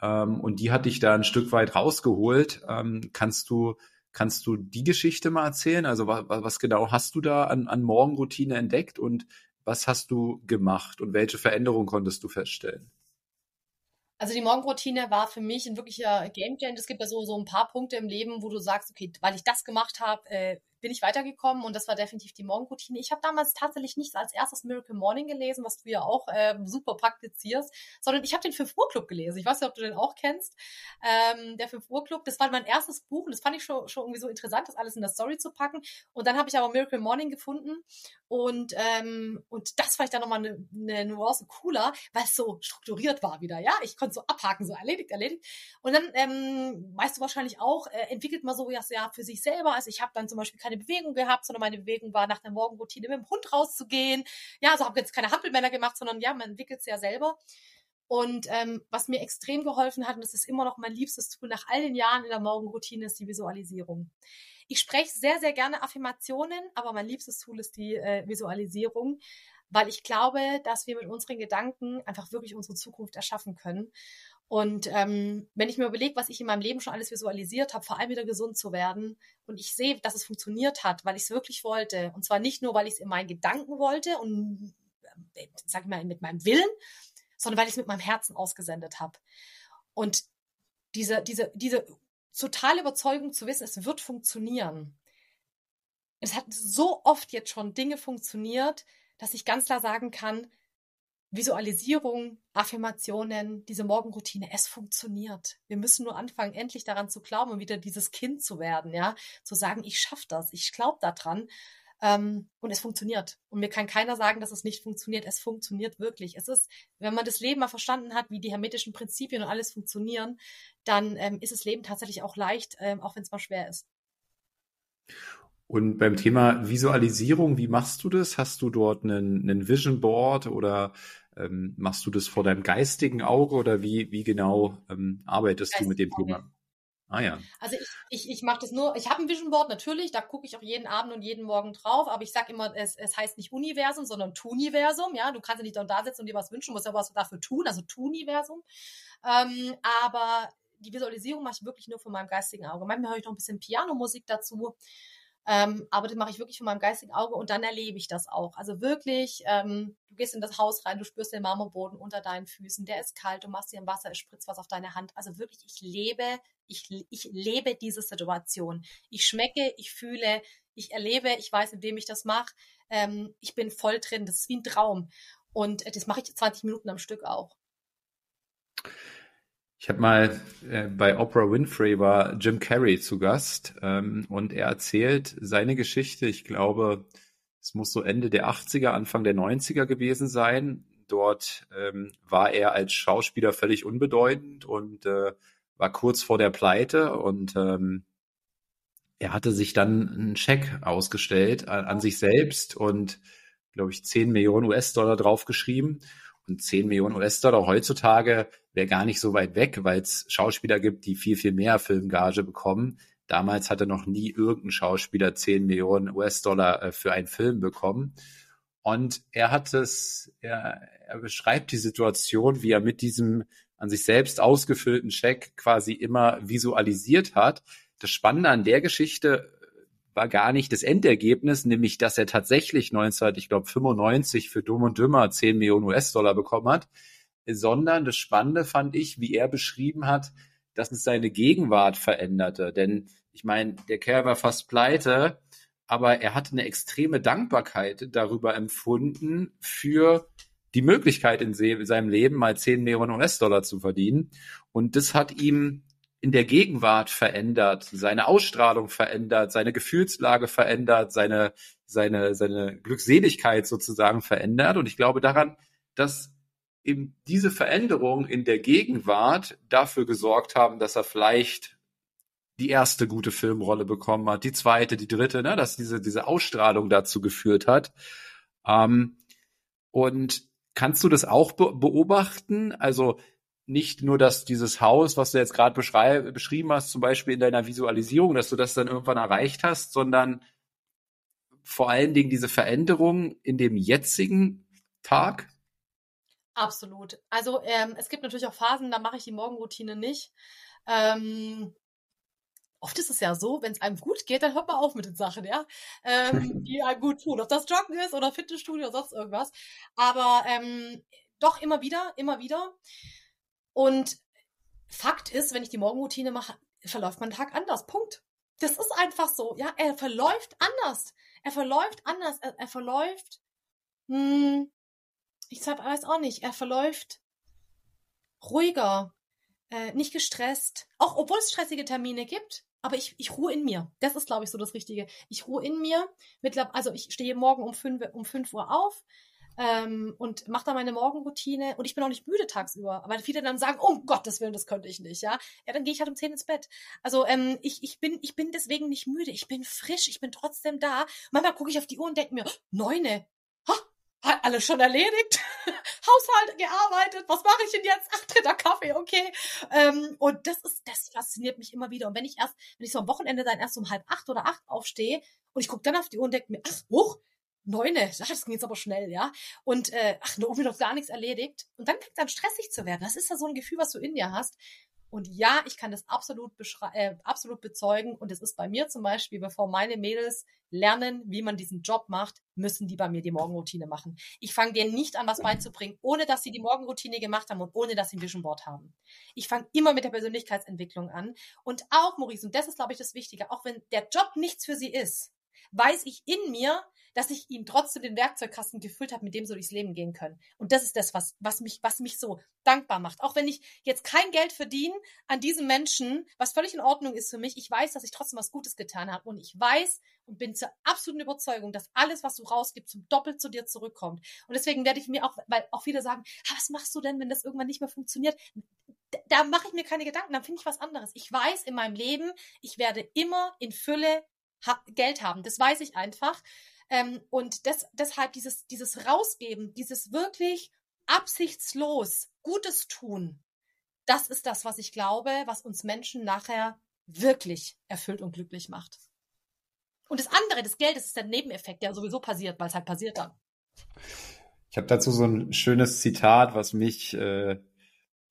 ähm, und die hat dich da ein Stück weit rausgeholt. Ähm, kannst du, kannst du die Geschichte mal erzählen? Also was, was genau hast du da an, an Morgenroutine entdeckt und was hast du gemacht und welche Veränderungen konntest du feststellen? Also die Morgenroutine war für mich ein wirklicher Gamechanger. Es gibt ja so, so ein paar Punkte im Leben, wo du sagst, okay, weil ich das gemacht habe, äh, bin ich weitergekommen und das war definitiv die Morgenroutine. Ich habe damals tatsächlich nicht als erstes Miracle Morning gelesen, was du ja auch äh, super praktizierst, sondern ich habe den 5 Uhr Club gelesen. Ich weiß nicht, ob du den auch kennst. Ähm, der 5 Uhr Club, das war mein erstes Buch und das fand ich schon, schon irgendwie so interessant, das alles in der Story zu packen. Und dann habe ich aber Miracle Morning gefunden und, ähm, und das fand ich dann nochmal eine, eine Nuance cooler, weil es so strukturiert war wieder. Ja, ich konnte so abhaken, so erledigt, erledigt. Und dann, ähm, weißt du wahrscheinlich auch, äh, entwickelt man so ja, ja für sich selber. Also ich habe dann zum Beispiel keine Bewegung gehabt, sondern meine Bewegung war nach der Morgenroutine mit dem Hund rauszugehen. Ja, also habe jetzt keine Hampelmänner gemacht, sondern ja, man entwickelt es ja selber. Und ähm, was mir extrem geholfen hat, und das ist immer noch mein liebstes Tool nach all den Jahren in der Morgenroutine, ist die Visualisierung. Ich spreche sehr, sehr gerne Affirmationen, aber mein liebstes Tool ist die äh, Visualisierung, weil ich glaube, dass wir mit unseren Gedanken einfach wirklich unsere Zukunft erschaffen können. Und ähm, wenn ich mir überlege, was ich in meinem Leben schon alles visualisiert habe, vor allem wieder gesund zu werden, und ich sehe, dass es funktioniert hat, weil ich es wirklich wollte, und zwar nicht nur, weil ich es in meinen Gedanken wollte und, äh, sag ich mal, mit meinem Willen, sondern weil ich es mit meinem Herzen ausgesendet habe. Und diese, diese, diese totale Überzeugung zu wissen, es wird funktionieren. Es hat so oft jetzt schon Dinge funktioniert, dass ich ganz klar sagen kann, Visualisierung, Affirmationen, diese Morgenroutine, es funktioniert. Wir müssen nur anfangen, endlich daran zu glauben und wieder dieses Kind zu werden, ja, zu sagen, ich schaffe das, ich glaube daran. Ähm, und es funktioniert. Und mir kann keiner sagen, dass es nicht funktioniert. Es funktioniert wirklich. Es ist, wenn man das Leben mal verstanden hat, wie die hermetischen Prinzipien und alles funktionieren, dann ähm, ist das Leben tatsächlich auch leicht, ähm, auch wenn es mal schwer ist. Und beim Thema Visualisierung, wie machst du das? Hast du dort einen, einen Vision Board oder ähm, machst du das vor deinem geistigen Auge oder wie, wie genau ähm, arbeistig du mit dem Thema? Ah ja. Also ich, ich, ich mache das nur, ich habe ein Vision Board natürlich, da gucke ich auch jeden Abend und jeden Morgen drauf, aber ich sage immer, es, es heißt nicht Universum, sondern Tuniversum, ja, du kannst ja nicht da sitzen und dir was wünschen, musst ja was dafür tun, also Tuniversum. Ähm, aber die Visualisierung mache ich wirklich nur von meinem geistigen Auge. Manchmal höre ich noch ein bisschen Pianomusik dazu. Ähm, aber das mache ich wirklich von meinem geistigen Auge und dann erlebe ich das auch. Also wirklich, ähm, du gehst in das Haus rein, du spürst den Marmorboden unter deinen Füßen, der ist kalt, du machst dir ein Wasser, es spritzt was auf deine Hand. Also wirklich, ich lebe, ich, ich lebe diese Situation. Ich schmecke, ich fühle, ich erlebe, ich weiß, in wem ich das mache. Ähm, ich bin voll drin, das ist wie ein Traum. Und äh, das mache ich 20 Minuten am Stück auch. Ich habe mal äh, bei Oprah Winfrey war Jim Carrey zu Gast ähm, und er erzählt seine Geschichte. Ich glaube, es muss so Ende der 80er, Anfang der 90er gewesen sein. Dort ähm, war er als Schauspieler völlig unbedeutend und äh, war kurz vor der Pleite und ähm, er hatte sich dann einen Scheck ausgestellt an, an sich selbst und glaube ich 10 Millionen US-Dollar draufgeschrieben. Und 10 Millionen US-Dollar heutzutage wäre gar nicht so weit weg, weil es Schauspieler gibt, die viel, viel mehr Filmgage bekommen. Damals hatte noch nie irgendein Schauspieler 10 Millionen US-Dollar äh, für einen Film bekommen. Und er hat es, er, er beschreibt die Situation, wie er mit diesem an sich selbst ausgefüllten Scheck quasi immer visualisiert hat. Das Spannende an der Geschichte war gar nicht das Endergebnis, nämlich dass er tatsächlich 19, ich glaube 95 für Dumm und Dümmer 10 Millionen US-Dollar bekommen hat, sondern das Spannende fand ich, wie er beschrieben hat, dass es seine Gegenwart veränderte. Denn ich meine, der Kerl war fast pleite, aber er hatte eine extreme Dankbarkeit darüber empfunden, für die Möglichkeit in seinem Leben mal 10 Millionen US-Dollar zu verdienen. Und das hat ihm in der Gegenwart verändert, seine Ausstrahlung verändert, seine Gefühlslage verändert, seine, seine, seine Glückseligkeit sozusagen verändert. Und ich glaube daran, dass eben diese Veränderungen in der Gegenwart dafür gesorgt haben, dass er vielleicht die erste gute Filmrolle bekommen hat, die zweite, die dritte, ne, dass diese, diese Ausstrahlung dazu geführt hat. Ähm, und kannst du das auch be beobachten? Also nicht nur, dass dieses Haus, was du jetzt gerade beschrieben hast, zum Beispiel in deiner Visualisierung, dass du das dann irgendwann erreicht hast, sondern vor allen Dingen diese Veränderung in dem jetzigen Tag? Absolut. Also ähm, es gibt natürlich auch Phasen, da mache ich die Morgenroutine nicht. Ähm, oft ist es ja so, wenn es einem gut geht, dann hört man auf mit den Sachen, ja, ähm, die einem gut tun. Ob das Joggen ist oder Fitnessstudio oder sonst irgendwas. Aber ähm, doch immer wieder, immer wieder. Und Fakt ist, wenn ich die Morgenroutine mache, verläuft mein Tag anders. Punkt. Das ist einfach so. Ja, er verläuft anders. Er verläuft anders. Er, er verläuft, hm, ich weiß auch nicht, er verläuft ruhiger, äh, nicht gestresst. Auch obwohl es stressige Termine gibt, aber ich, ich ruhe in mir. Das ist, glaube ich, so das Richtige. Ich ruhe in mir. also ich stehe morgen um fünf, um fünf Uhr auf ähm, und mache dann meine Morgenroutine und ich bin auch nicht müde tagsüber. Aber viele dann sagen, um Gottes Willen, das könnte ich nicht, ja. Ja, dann gehe ich halt um zehn ins Bett. Also ähm, ich, ich, bin, ich bin deswegen nicht müde. Ich bin frisch, ich bin trotzdem da. Manchmal gucke ich auf die Uhr und denke mir, neune, ha, hat alles schon erledigt, Haushalt gearbeitet, was mache ich denn jetzt? Ach, dritter Kaffee, okay. Ähm, und das ist, das fasziniert mich immer wieder. Und wenn ich erst, wenn ich so am Wochenende dann erst um halb acht oder acht aufstehe und ich gucke dann auf die Uhr und denke mir, ach, hoch, Neune, das ging jetzt aber schnell, ja. Und äh, ach, irgendwie noch gar nichts erledigt. Und dann fängt an, stressig zu werden. Das ist ja so ein Gefühl, was du in dir hast. Und ja, ich kann das absolut, äh, absolut bezeugen. Und es ist bei mir zum Beispiel, bevor meine Mädels lernen, wie man diesen Job macht, müssen die bei mir die Morgenroutine machen. Ich fange denen nicht an, was beizubringen, ohne dass sie die Morgenroutine gemacht haben und ohne dass sie ein Vision Board haben. Ich fange immer mit der Persönlichkeitsentwicklung an. Und auch, Maurice, und das ist, glaube ich, das Wichtige, auch wenn der Job nichts für sie ist, weiß ich in mir, dass ich ihm trotzdem den Werkzeugkasten gefüllt habe, mit dem so durchs Leben gehen können. Und das ist das, was, was mich, was mich so dankbar macht. Auch wenn ich jetzt kein Geld verdiene an diesem Menschen, was völlig in Ordnung ist für mich, ich weiß, dass ich trotzdem was Gutes getan habe. Und ich weiß und bin zur absoluten Überzeugung, dass alles, was du rausgibst, zum Doppelt zu dir zurückkommt. Und deswegen werde ich mir auch, weil auch viele sagen, was machst du denn, wenn das irgendwann nicht mehr funktioniert? Da, da mache ich mir keine Gedanken, dann finde ich was anderes. Ich weiß in meinem Leben, ich werde immer in Fülle ha Geld haben. Das weiß ich einfach. Ähm, und des, deshalb dieses, dieses Rausgeben, dieses wirklich absichtslos Gutes tun, das ist das, was ich glaube, was uns Menschen nachher wirklich erfüllt und glücklich macht. Und das andere, das Geld, das ist der Nebeneffekt, der sowieso passiert, weil es halt passiert dann. Ich habe dazu so ein schönes Zitat, was mich, äh,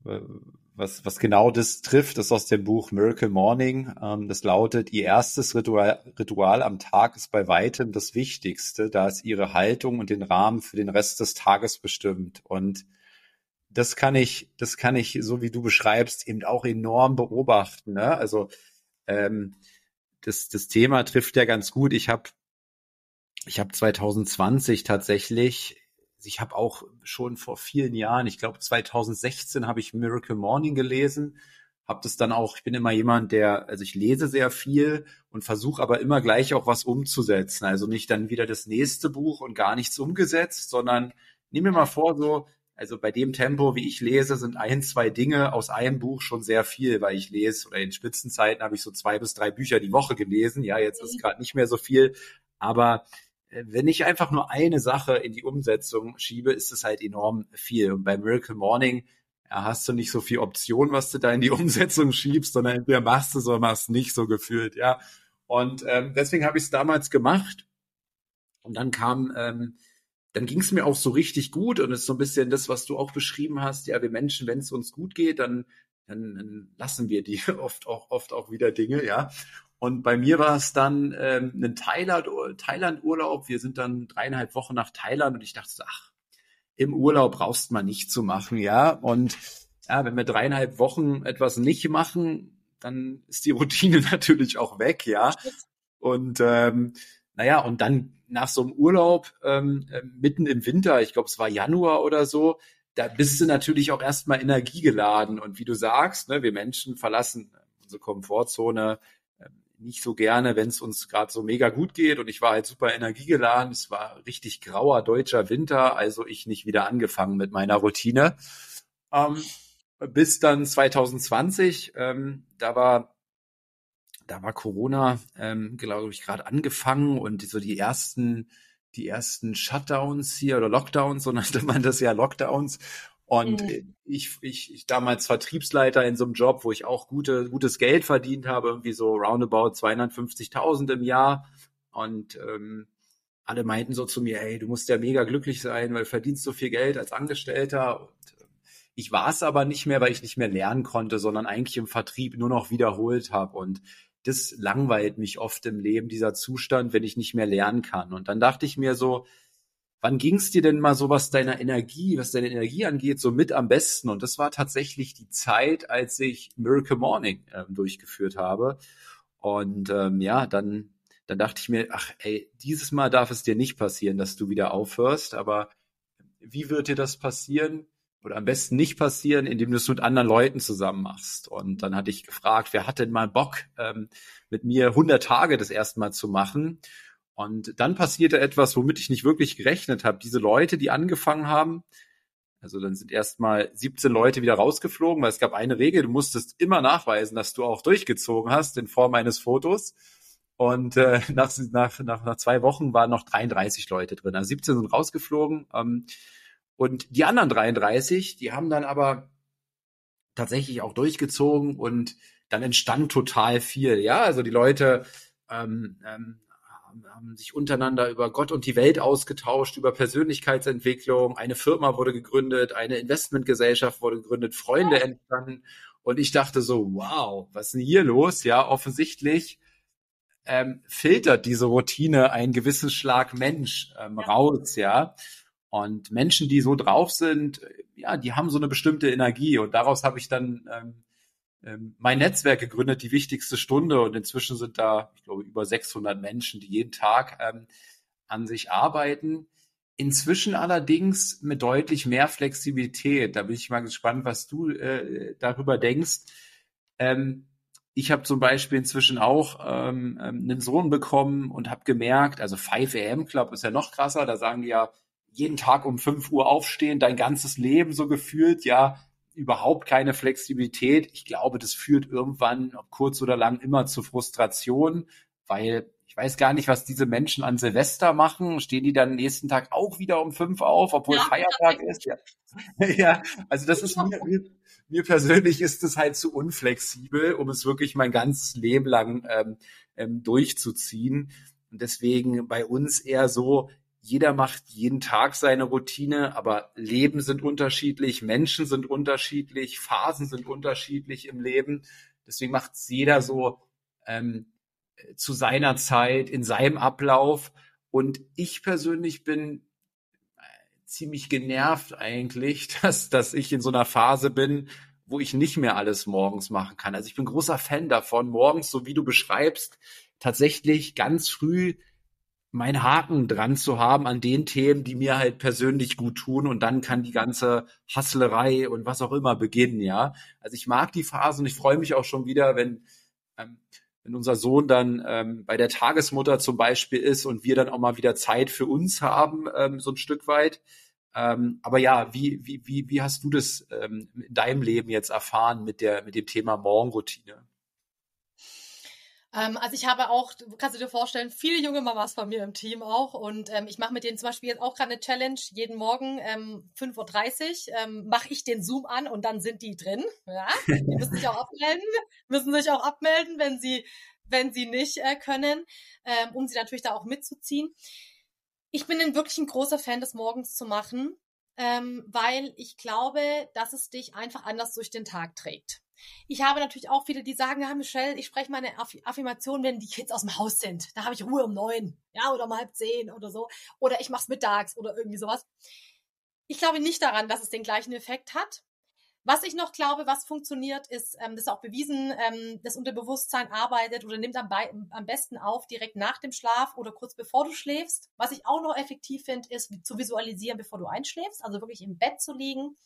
was, was genau das trifft, ist aus dem Buch Miracle Morning. Ähm, das lautet, ihr erstes Ritual, Ritual am Tag ist bei weitem das Wichtigste, da es ihre Haltung und den Rahmen für den Rest des Tages bestimmt. Und das kann ich, das kann ich, so wie du beschreibst, eben auch enorm beobachten. Ne? Also ähm, das, das Thema trifft ja ganz gut. Ich habe ich habe 2020 tatsächlich, ich habe auch schon vor vielen Jahren, ich glaube 2016 habe ich Miracle Morning gelesen, habe das dann auch, ich bin immer jemand, der, also ich lese sehr viel und versuche aber immer gleich auch was umzusetzen. Also nicht dann wieder das nächste Buch und gar nichts umgesetzt, sondern nimm mir mal vor, so also bei dem Tempo, wie ich lese, sind ein, zwei Dinge aus einem Buch schon sehr viel, weil ich lese oder in Spitzenzeiten habe ich so zwei bis drei Bücher die Woche gelesen. Ja, jetzt ist mhm. gerade nicht mehr so viel, aber wenn ich einfach nur eine Sache in die Umsetzung schiebe, ist es halt enorm viel. Und bei Miracle Morning ja, hast du nicht so viel Option, was du da in die Umsetzung schiebst, sondern entweder machst du oder machst nicht so gefühlt, ja. Und ähm, deswegen habe ich es damals gemacht. Und dann kam ähm, dann ging es mir auch so richtig gut und es ist so ein bisschen das, was du auch beschrieben hast. Ja, wir Menschen, wenn es uns gut geht, dann, dann, dann lassen wir die oft auch, oft auch wieder Dinge, ja. Und bei mir war es dann ähm, ein Thailand-Urlaub. Thailand wir sind dann dreieinhalb Wochen nach Thailand und ich dachte, ach, im Urlaub brauchst man nicht zu machen, ja. Und ja, wenn wir dreieinhalb Wochen etwas nicht machen, dann ist die Routine natürlich auch weg, ja. Und ähm, naja, und dann nach so einem Urlaub ähm, äh, mitten im Winter, ich glaube, es war Januar oder so, da bist du natürlich auch erstmal energiegeladen. Und wie du sagst, ne, wir Menschen verlassen unsere Komfortzone nicht so gerne, wenn es uns gerade so mega gut geht. Und ich war halt super energiegeladen. Es war richtig grauer deutscher Winter, also ich nicht wieder angefangen mit meiner Routine. Ähm, bis dann 2020, ähm, da war da war Corona, ähm, glaube ich, gerade angefangen und so die ersten, die ersten Shutdowns hier oder Lockdowns, so nannte man das ja Lockdowns. Und mhm. ich, ich, ich damals Vertriebsleiter in so einem Job, wo ich auch gute, gutes Geld verdient habe, irgendwie so roundabout 250.000 im Jahr. Und ähm, alle meinten so zu mir, ey, du musst ja mega glücklich sein, weil du verdienst so viel Geld als Angestellter. Und ähm, ich war es aber nicht mehr, weil ich nicht mehr lernen konnte, sondern eigentlich im Vertrieb nur noch wiederholt habe. Und das langweilt mich oft im Leben, dieser Zustand, wenn ich nicht mehr lernen kann. Und dann dachte ich mir so, wann ging es dir denn mal so, was deiner Energie, was deine Energie angeht, so mit am besten? Und das war tatsächlich die Zeit, als ich Miracle Morning äh, durchgeführt habe. Und ähm, ja, dann, dann dachte ich mir, ach ey, dieses Mal darf es dir nicht passieren, dass du wieder aufhörst. Aber wie wird dir das passieren? oder am besten nicht passieren, indem du es mit anderen Leuten zusammen machst. Und dann hatte ich gefragt, wer hat denn mal Bock, ähm, mit mir 100 Tage das erste Mal zu machen? Und dann passierte etwas, womit ich nicht wirklich gerechnet habe. Diese Leute, die angefangen haben, also dann sind erstmal 17 Leute wieder rausgeflogen, weil es gab eine Regel, du musstest immer nachweisen, dass du auch durchgezogen hast in Form eines Fotos. Und äh, nach, nach, nach, nach zwei Wochen waren noch 33 Leute drin. Also 17 sind rausgeflogen. Ähm, und die anderen 33, die haben dann aber tatsächlich auch durchgezogen und dann entstand total viel. Ja, also die Leute ähm, ähm, haben sich untereinander über Gott und die Welt ausgetauscht, über Persönlichkeitsentwicklung. Eine Firma wurde gegründet, eine Investmentgesellschaft wurde gegründet, Freunde entstanden. Und ich dachte so, wow, was ist denn hier los? Ja, offensichtlich ähm, filtert diese Routine einen gewissen Schlag Mensch ähm, raus, ja. Und Menschen, die so drauf sind, ja, die haben so eine bestimmte Energie. Und daraus habe ich dann ähm, mein Netzwerk gegründet, die wichtigste Stunde. Und inzwischen sind da, ich glaube, über 600 Menschen, die jeden Tag ähm, an sich arbeiten. Inzwischen allerdings mit deutlich mehr Flexibilität. Da bin ich mal gespannt, was du äh, darüber denkst. Ähm, ich habe zum Beispiel inzwischen auch ähm, ähm einen Sohn bekommen und habe gemerkt, also 5 AM Club ist ja noch krasser, da sagen die ja, jeden Tag um 5 Uhr aufstehen, dein ganzes Leben so gefühlt, ja, überhaupt keine Flexibilität. Ich glaube, das führt irgendwann, ob kurz oder lang, immer zu Frustration, weil ich weiß gar nicht, was diese Menschen an Silvester machen. Stehen die dann nächsten Tag auch wieder um fünf auf, obwohl ja, Feiertag ist? Ja. ja, also das ist mir, mir, mir persönlich ist es halt zu unflexibel, um es wirklich mein ganzes Leben lang ähm, ähm, durchzuziehen. Und deswegen bei uns eher so, jeder macht jeden Tag seine Routine, aber Leben sind unterschiedlich, Menschen sind unterschiedlich, Phasen sind unterschiedlich im Leben. Deswegen macht es jeder so ähm, zu seiner Zeit, in seinem Ablauf. Und ich persönlich bin äh, ziemlich genervt eigentlich, dass, dass ich in so einer Phase bin, wo ich nicht mehr alles morgens machen kann. Also ich bin großer Fan davon, morgens, so wie du beschreibst, tatsächlich ganz früh meinen Haken dran zu haben an den Themen, die mir halt persönlich gut tun und dann kann die ganze Hasslerei und was auch immer beginnen, ja. Also ich mag die Phase und ich freue mich auch schon wieder, wenn, ähm, wenn unser Sohn dann ähm, bei der Tagesmutter zum Beispiel ist und wir dann auch mal wieder Zeit für uns haben, ähm, so ein Stück weit. Ähm, aber ja, wie, wie, wie, wie hast du das ähm, in deinem Leben jetzt erfahren mit der, mit dem Thema Morgenroutine? Ähm, also ich habe auch, kannst du dir vorstellen, viele junge Mamas von mir im Team auch und ähm, ich mache mit denen zum Beispiel jetzt auch gerade eine Challenge. Jeden Morgen ähm, 5.30 Uhr ähm, mache ich den Zoom an und dann sind die drin. Ja? Die müssen sich auch abmelden, müssen sich auch abmelden, wenn sie, wenn sie nicht äh, können, ähm, um sie natürlich da auch mitzuziehen. Ich bin ein wirklich ein großer Fan des Morgens zu machen, ähm, weil ich glaube, dass es dich einfach anders durch den Tag trägt. Ich habe natürlich auch viele, die sagen, ja, Michelle, ich spreche meine Aff Affirmation, wenn die Kids aus dem Haus sind. Da habe ich Ruhe um neun, ja, oder um halb zehn oder so. Oder ich mache es mittags oder irgendwie sowas. Ich glaube nicht daran, dass es den gleichen Effekt hat. Was ich noch glaube, was funktioniert, ist, ähm, das ist auch bewiesen, ähm, das Unterbewusstsein arbeitet oder nimmt am, am, besten auf direkt nach dem Schlaf oder kurz bevor du schläfst. Was ich auch noch effektiv finde, ist zu visualisieren, bevor du einschläfst, also wirklich im Bett zu liegen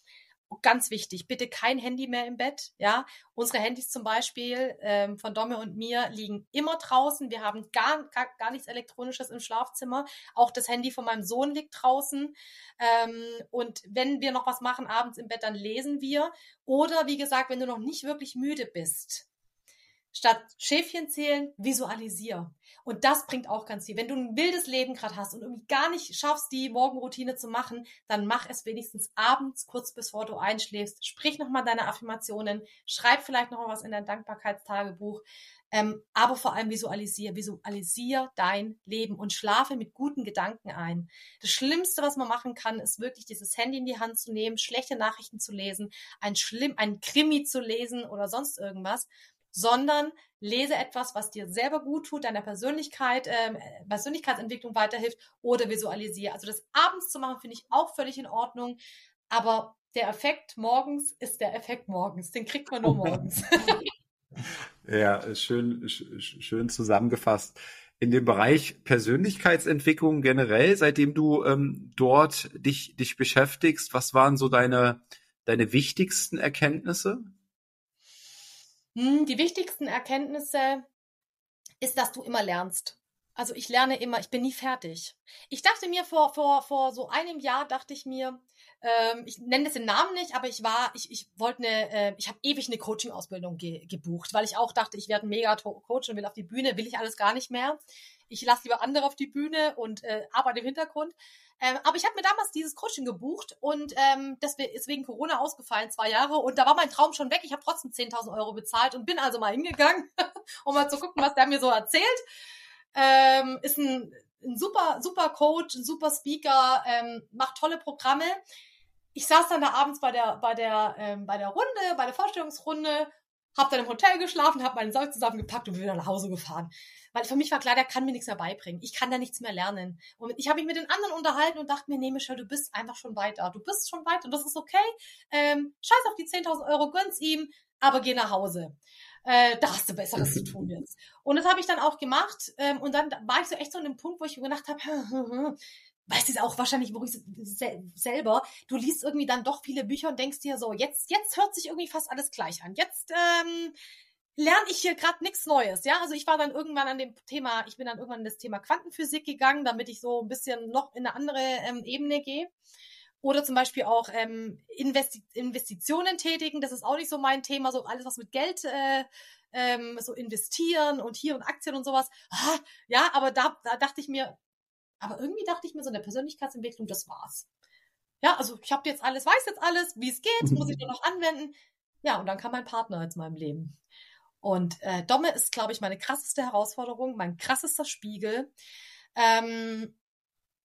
ganz wichtig, bitte kein Handy mehr im Bett. Ja, unsere Handys zum Beispiel ähm, von Domme und mir liegen immer draußen. Wir haben gar, gar, gar nichts Elektronisches im Schlafzimmer. Auch das Handy von meinem Sohn liegt draußen. Ähm, und wenn wir noch was machen abends im Bett, dann lesen wir. Oder wie gesagt, wenn du noch nicht wirklich müde bist, Statt Schäfchen zählen, visualisier. Und das bringt auch ganz viel. Wenn du ein wildes Leben gerade hast und irgendwie gar nicht schaffst, die Morgenroutine zu machen, dann mach es wenigstens abends, kurz bevor du einschläfst. Sprich nochmal deine Affirmationen, schreib vielleicht noch was in dein Dankbarkeitstagebuch. Ähm, aber vor allem visualisier, visualisier dein Leben und schlafe mit guten Gedanken ein. Das Schlimmste, was man machen kann, ist wirklich dieses Handy in die Hand zu nehmen, schlechte Nachrichten zu lesen, ein schlimm, ein Krimi zu lesen oder sonst irgendwas sondern lese etwas, was dir selber gut tut, deiner Persönlichkeit, äh, Persönlichkeitsentwicklung weiterhilft oder visualisiere. Also das abends zu machen, finde ich auch völlig in Ordnung. Aber der Effekt morgens ist der Effekt morgens. Den kriegt man nur morgens. ja, schön, schön zusammengefasst. In dem Bereich Persönlichkeitsentwicklung generell, seitdem du ähm, dort dich, dich beschäftigst, was waren so deine, deine wichtigsten Erkenntnisse? Hm, die wichtigsten Erkenntnisse ist, dass du immer lernst. Also ich lerne immer, ich bin nie fertig. Ich dachte mir vor, vor, vor so einem Jahr, dachte ich mir, ähm, ich nenne das den Namen nicht, aber ich war, ich, ich wollte eine, äh, ich habe ewig eine Coaching-Ausbildung ge gebucht, weil ich auch dachte, ich werde ein Mega-Coach und will auf die Bühne, will ich alles gar nicht mehr. Ich lasse lieber andere auf die Bühne und äh, arbeite im Hintergrund. Ähm, aber ich habe mir damals dieses Coaching gebucht und ähm, das ist wegen Corona ausgefallen, zwei Jahre. Und da war mein Traum schon weg. Ich habe trotzdem 10.000 Euro bezahlt und bin also mal hingegangen, um mal zu gucken, was der mir so erzählt. Ähm, ist ein, ein super, super Coach, ein super Speaker, ähm, macht tolle Programme. Ich saß dann da abends bei der, bei der, ähm, bei der Runde, bei der Vorstellungsrunde, hab dann im Hotel geschlafen, hab meinen Sack zusammengepackt und bin wieder nach Hause gefahren. Weil für mich war klar, der kann mir nichts mehr beibringen. Ich kann da nichts mehr lernen. Und ich habe mich mit den anderen unterhalten und dachte mir, nee, Michelle, du bist einfach schon weiter. Du bist schon weiter und das ist okay. Ähm, scheiß auf die 10.000 Euro, gönn's ihm, aber geh nach Hause. Äh, da hast du Besseres zu tun jetzt. Und das habe ich dann auch gemacht. Ähm, und dann war ich so echt so an dem Punkt, wo ich mir gedacht habe, weißt du es auch wahrscheinlich Maurice selber, du liest irgendwie dann doch viele Bücher und denkst dir so, jetzt, jetzt hört sich irgendwie fast alles gleich an. Jetzt ähm, lerne ich hier gerade nichts Neues. Ja, also ich war dann irgendwann an dem Thema, ich bin dann irgendwann in das Thema Quantenphysik gegangen, damit ich so ein bisschen noch in eine andere ähm, Ebene gehe. Oder zum Beispiel auch ähm, Investi Investitionen tätigen. Das ist auch nicht so mein Thema. So alles, was mit Geld äh, ähm, so investieren und hier und Aktien und sowas. Ah, ja, aber da, da dachte ich mir, aber irgendwie dachte ich mir so in der Persönlichkeitsentwicklung, das war's. Ja, also ich habe jetzt alles, weiß jetzt alles, wie es geht, muss ich nur noch anwenden. Ja, und dann kam mein Partner jetzt in meinem Leben. Und äh, Domme ist, glaube ich, meine krasseste Herausforderung, mein krassester Spiegel. Ähm,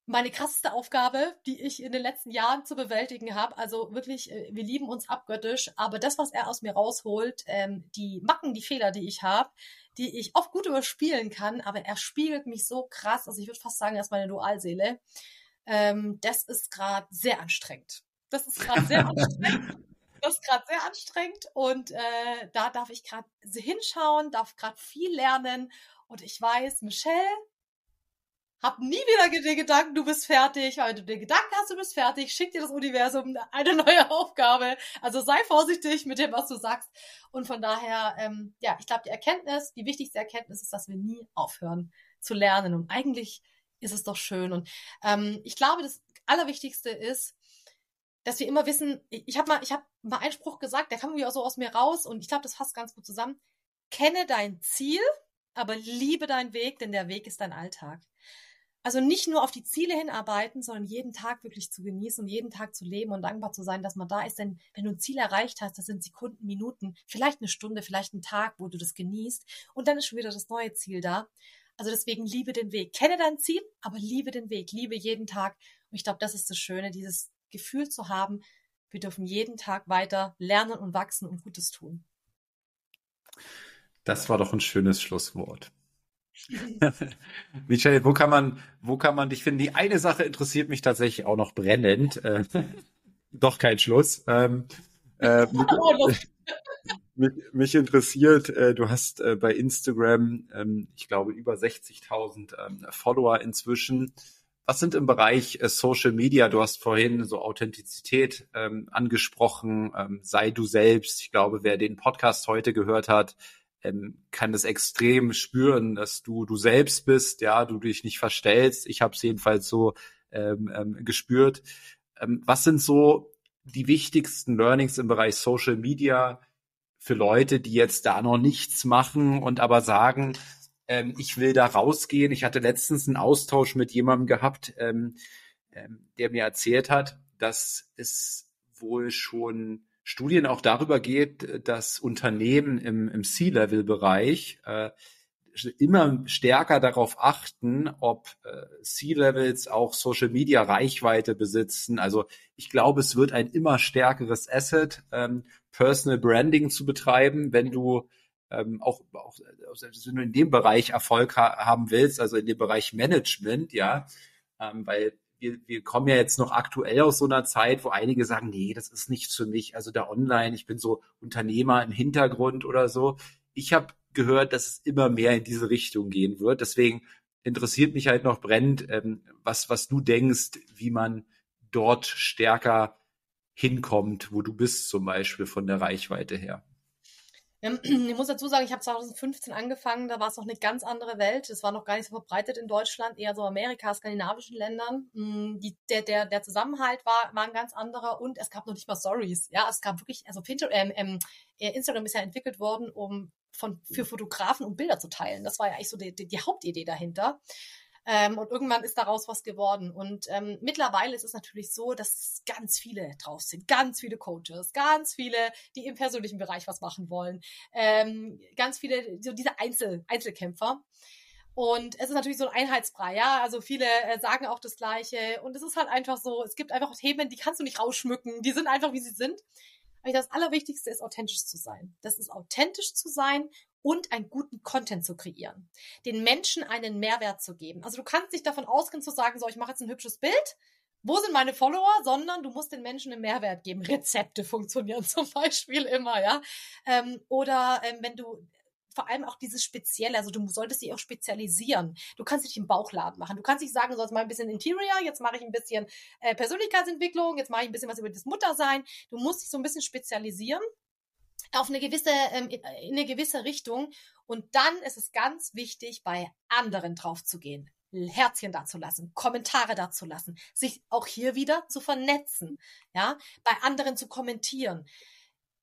meine krasseste Aufgabe, die ich in den letzten Jahren zu bewältigen habe. Also wirklich, äh, wir lieben uns abgöttisch, aber das, was er aus mir rausholt, ähm, die Macken, die Fehler, die ich habe, die ich oft gut überspielen kann, aber er spiegelt mich so krass, also ich würde fast sagen, er ist meine Dualseele. Ähm, das ist gerade sehr anstrengend. Das ist gerade sehr anstrengend. Das ist gerade sehr anstrengend und äh, da darf ich gerade hinschauen, darf gerade viel lernen und ich weiß, Michelle, hab nie wieder den Gedanken, du bist fertig, weil du den Gedanken hast, du bist fertig, schick dir das Universum eine neue Aufgabe. Also sei vorsichtig mit dem, was du sagst. Und von daher, ähm, ja, ich glaube, die Erkenntnis, die wichtigste Erkenntnis ist, dass wir nie aufhören zu lernen. Und eigentlich ist es doch schön. Und ähm, ich glaube, das Allerwichtigste ist, dass wir immer wissen, ich habe mal, ich habe mal einen Spruch gesagt, der kam irgendwie auch so aus mir raus und ich glaube, das fasst ganz gut zusammen. Kenne dein Ziel, aber liebe deinen Weg, denn der Weg ist dein Alltag. Also nicht nur auf die Ziele hinarbeiten, sondern jeden Tag wirklich zu genießen und jeden Tag zu leben und dankbar zu sein, dass man da ist. Denn wenn du ein Ziel erreicht hast, das sind Sekunden, Minuten, vielleicht eine Stunde, vielleicht ein Tag, wo du das genießt. Und dann ist schon wieder das neue Ziel da. Also deswegen liebe den Weg. Kenne dein Ziel, aber liebe den Weg. Liebe jeden Tag. Und ich glaube, das ist das Schöne, dieses Gefühl zu haben, wir dürfen jeden Tag weiter lernen und wachsen und Gutes tun. Das war doch ein schönes Schlusswort. Michael, wo kann man, wo kann man dich finden? Die eine Sache interessiert mich tatsächlich auch noch brennend. Äh, doch kein Schluss. Ähm, äh, mich, mich, mich, interessiert, äh, du hast äh, bei Instagram, ähm, ich glaube, über 60.000 ähm, Follower inzwischen. Was sind im Bereich äh, Social Media? Du hast vorhin so Authentizität ähm, angesprochen. Ähm, sei du selbst. Ich glaube, wer den Podcast heute gehört hat, ähm, kann es extrem spüren, dass du du selbst bist, ja, du dich nicht verstellst. Ich habe es jedenfalls so ähm, ähm, gespürt. Ähm, was sind so die wichtigsten Learnings im Bereich Social Media für Leute, die jetzt da noch nichts machen und aber sagen, ähm, ich will da rausgehen. Ich hatte letztens einen Austausch mit jemandem gehabt, ähm, ähm, der mir erzählt hat, dass es wohl schon Studien auch darüber geht, dass Unternehmen im, im C-Level-Bereich äh, immer stärker darauf achten, ob äh, C-Levels auch Social-Media-Reichweite besitzen. Also ich glaube, es wird ein immer stärkeres Asset, ähm, Personal Branding zu betreiben, wenn du ähm, auch, auch wenn du in dem Bereich Erfolg ha haben willst, also in dem Bereich Management, ja, ähm, weil wir, wir kommen ja jetzt noch aktuell aus so einer Zeit, wo einige sagen, nee, das ist nichts für mich. Also da online, ich bin so Unternehmer im Hintergrund oder so. Ich habe gehört, dass es immer mehr in diese Richtung gehen wird. Deswegen interessiert mich halt noch brennend, ähm, was, was du denkst, wie man dort stärker hinkommt, wo du bist zum Beispiel von der Reichweite her. Ähm, ich muss dazu sagen, ich habe 2015 angefangen, da war es noch eine ganz andere Welt. Es war noch gar nicht so verbreitet in Deutschland, eher so Amerika, skandinavischen Ländern. Mm, die, der, der, der Zusammenhalt war, war ein ganz anderer und es gab noch nicht mal Stories. Ja, es gab wirklich, also ähm, ähm, Instagram ist ja entwickelt worden, um von, für Fotografen um Bilder zu teilen. Das war ja eigentlich so die, die, die Hauptidee dahinter. Ähm, und irgendwann ist daraus was geworden. Und ähm, mittlerweile ist es natürlich so, dass ganz viele drauf sind, ganz viele Coaches, ganz viele, die im persönlichen Bereich was machen wollen, ähm, ganz viele, so diese Einzel Einzelkämpfer. Und es ist natürlich so ein Einheitsbrei, ja. Also viele äh, sagen auch das Gleiche. Und es ist halt einfach so, es gibt einfach Themen, die kannst du nicht rausschmücken. Die sind einfach, wie sie sind. Aber das Allerwichtigste ist, authentisch zu sein. Das ist authentisch zu sein und einen guten Content zu kreieren. Den Menschen einen Mehrwert zu geben. Also du kannst nicht davon ausgehen zu sagen, so, ich mache jetzt ein hübsches Bild. Wo sind meine Follower? Sondern du musst den Menschen einen Mehrwert geben. Rezepte funktionieren zum Beispiel immer, ja. Ähm, oder ähm, wenn du vor allem auch dieses Spezielle, also du solltest dich auch spezialisieren. Du kannst nicht im Bauchladen machen. Du kannst nicht sagen, du sollst mal ein bisschen Interior, jetzt mache ich ein bisschen äh, Persönlichkeitsentwicklung, jetzt mache ich ein bisschen was über das Muttersein. Du musst dich so ein bisschen spezialisieren auf eine gewisse, ähm, in eine gewisse Richtung. Und dann ist es ganz wichtig, bei anderen drauf zu gehen. Herzchen dazulassen, Kommentare dazulassen, sich auch hier wieder zu vernetzen, ja, bei anderen zu kommentieren.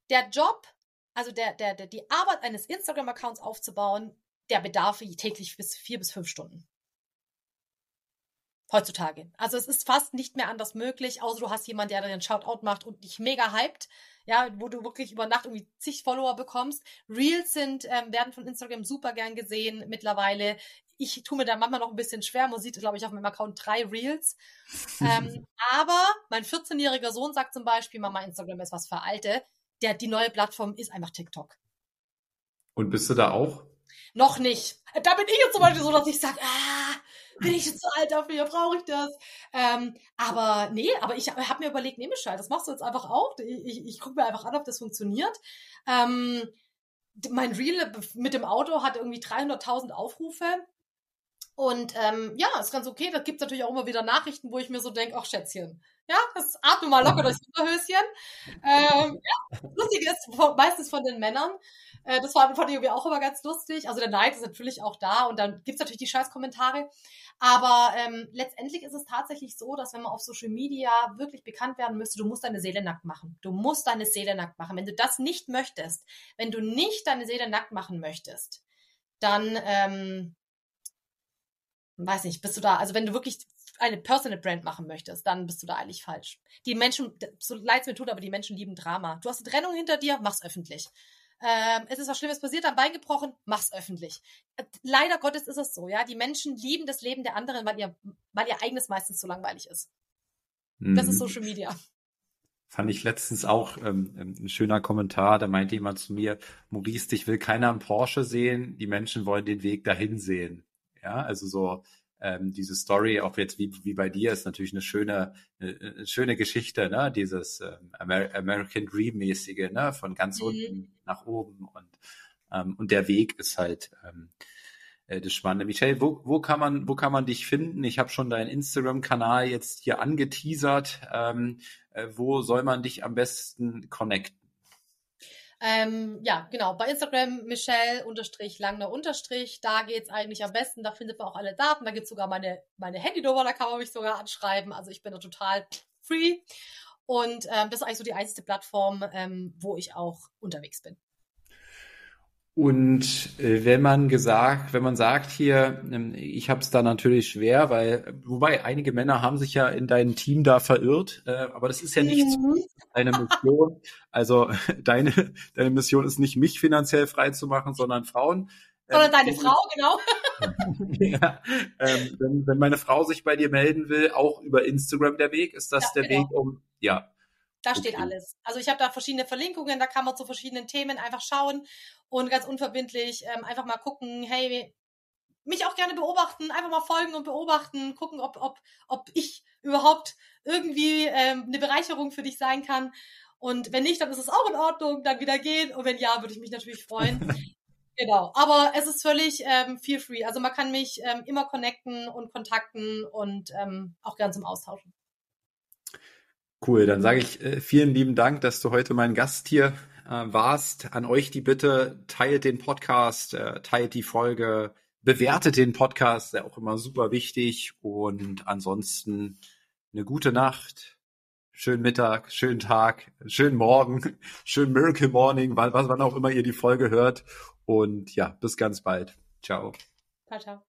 Der Job, also der, der, der die Arbeit eines Instagram-Accounts aufzubauen, der bedarf täglich bis vier bis fünf Stunden. Heutzutage. Also es ist fast nicht mehr anders möglich, außer du hast jemanden, der dir einen Shoutout macht und dich mega hypt, ja, wo du wirklich über Nacht irgendwie zig Follower bekommst. Reels sind, ähm, werden von Instagram super gern gesehen mittlerweile. Ich tue mir da manchmal noch ein bisschen schwer. Man sieht, glaube ich, auf meinem Account drei Reels. ähm, aber mein 14-jähriger Sohn sagt zum Beispiel, Mama, Instagram ist was für Alte. Der, die neue Plattform ist einfach TikTok. Und bist du da auch? Noch nicht. Da bin ich jetzt zum Beispiel so, dass ich sage, ah, bin ich zu alt dafür, brauche ich das? Ähm, aber nee, aber ich habe mir überlegt, nee, Michelle, das machst du jetzt einfach auch. Ich, ich, ich gucke mir einfach an, ob das funktioniert. Ähm, mein Reel mit dem Auto hat irgendwie 300.000 Aufrufe. Und ähm, ja, ist ganz okay. Da gibt's natürlich auch immer wieder Nachrichten, wo ich mir so denke, ach Schätzchen, ja, das atme mal locker durchs Unterhöschen. Ähm, ja, lustig ist meistens von den Männern. Äh, das fand, ich irgendwie auch immer ganz lustig. Also der Neid ist natürlich auch da und dann gibt's natürlich die Scheißkommentare. Aber ähm, letztendlich ist es tatsächlich so, dass wenn man auf Social Media wirklich bekannt werden müsste, du musst deine Seele nackt machen. Du musst deine Seele nackt machen. Wenn du das nicht möchtest, wenn du nicht deine Seele nackt machen möchtest, dann ähm, weiß nicht, bist du da, also wenn du wirklich eine Personal Brand machen möchtest, dann bist du da eigentlich falsch. Die Menschen, so leid es mir tut, aber die Menschen lieben Drama. Du hast eine Trennung hinter dir, mach's öffentlich ähm, es ist was Schlimmes passiert, am Bein gebrochen, mach's öffentlich. Äh, leider Gottes ist es so, ja. Die Menschen lieben das Leben der anderen, weil ihr, weil ihr eigenes meistens zu langweilig ist. Mhm. Das ist mhm. Social Media. Fand ich letztens auch ähm, ähm, ein schöner Kommentar. Da meinte jemand zu mir, Maurice, dich will keiner im Porsche sehen, die Menschen wollen den Weg dahin sehen. Ja, also so, ähm, diese Story, auch jetzt wie, wie bei dir, ist natürlich eine schöne, eine, eine schöne Geschichte, ne? Dieses ähm, Amer American Dream-mäßige, ne? Von ganz mhm. unten nach oben und ähm, und der Weg ist halt ähm, äh, das Spannende. Michelle, wo, wo kann man, wo kann man dich finden? Ich habe schon deinen Instagram-Kanal jetzt hier angeteasert. Ähm, äh, wo soll man dich am besten connecten? Ähm, ja, genau. Bei Instagram Michelle unterstrich Langner unterstrich. Da geht's eigentlich am besten. Da findet man auch alle Daten. Da gibt's sogar meine, meine Handynummer. Da kann man mich sogar anschreiben. Also ich bin da total free. Und ähm, das ist eigentlich so die einzige Plattform, ähm, wo ich auch unterwegs bin. Und äh, wenn man gesagt, wenn man sagt hier, ähm, ich habe es da natürlich schwer, weil wobei einige Männer haben sich ja in dein Team da verirrt, äh, aber das ist ja nicht mhm. deine Mission. Also deine deine Mission ist nicht mich finanziell frei zu machen, sondern Frauen. Oder ähm, deine Frau, genau. ja, ähm, wenn, wenn meine Frau sich bei dir melden will, auch über Instagram der Weg, ist das ja, der genau. Weg, um ja da okay. steht alles. Also ich habe da verschiedene Verlinkungen, da kann man zu verschiedenen Themen einfach schauen und ganz unverbindlich ähm, einfach mal gucken, hey, mich auch gerne beobachten, einfach mal folgen und beobachten, gucken, ob, ob, ob ich überhaupt irgendwie ähm, eine Bereicherung für dich sein kann. Und wenn nicht, dann ist es auch in Ordnung, dann wieder gehen. Und wenn ja, würde ich mich natürlich freuen. genau. Aber es ist völlig ähm, feel free. Also man kann mich ähm, immer connecten und kontakten und ähm, auch gern zum Austauschen. Cool, dann sage ich äh, vielen lieben Dank, dass du heute mein Gast hier äh, warst. An euch die Bitte, teilt den Podcast, äh, teilt die Folge, bewertet den Podcast, der auch immer super wichtig. Und ansonsten eine gute Nacht, schönen Mittag, schönen Tag, schönen Morgen, schönen Miracle Morning, wann, wann auch immer ihr die Folge hört. Und ja, bis ganz bald. Ciao. Ciao, ciao.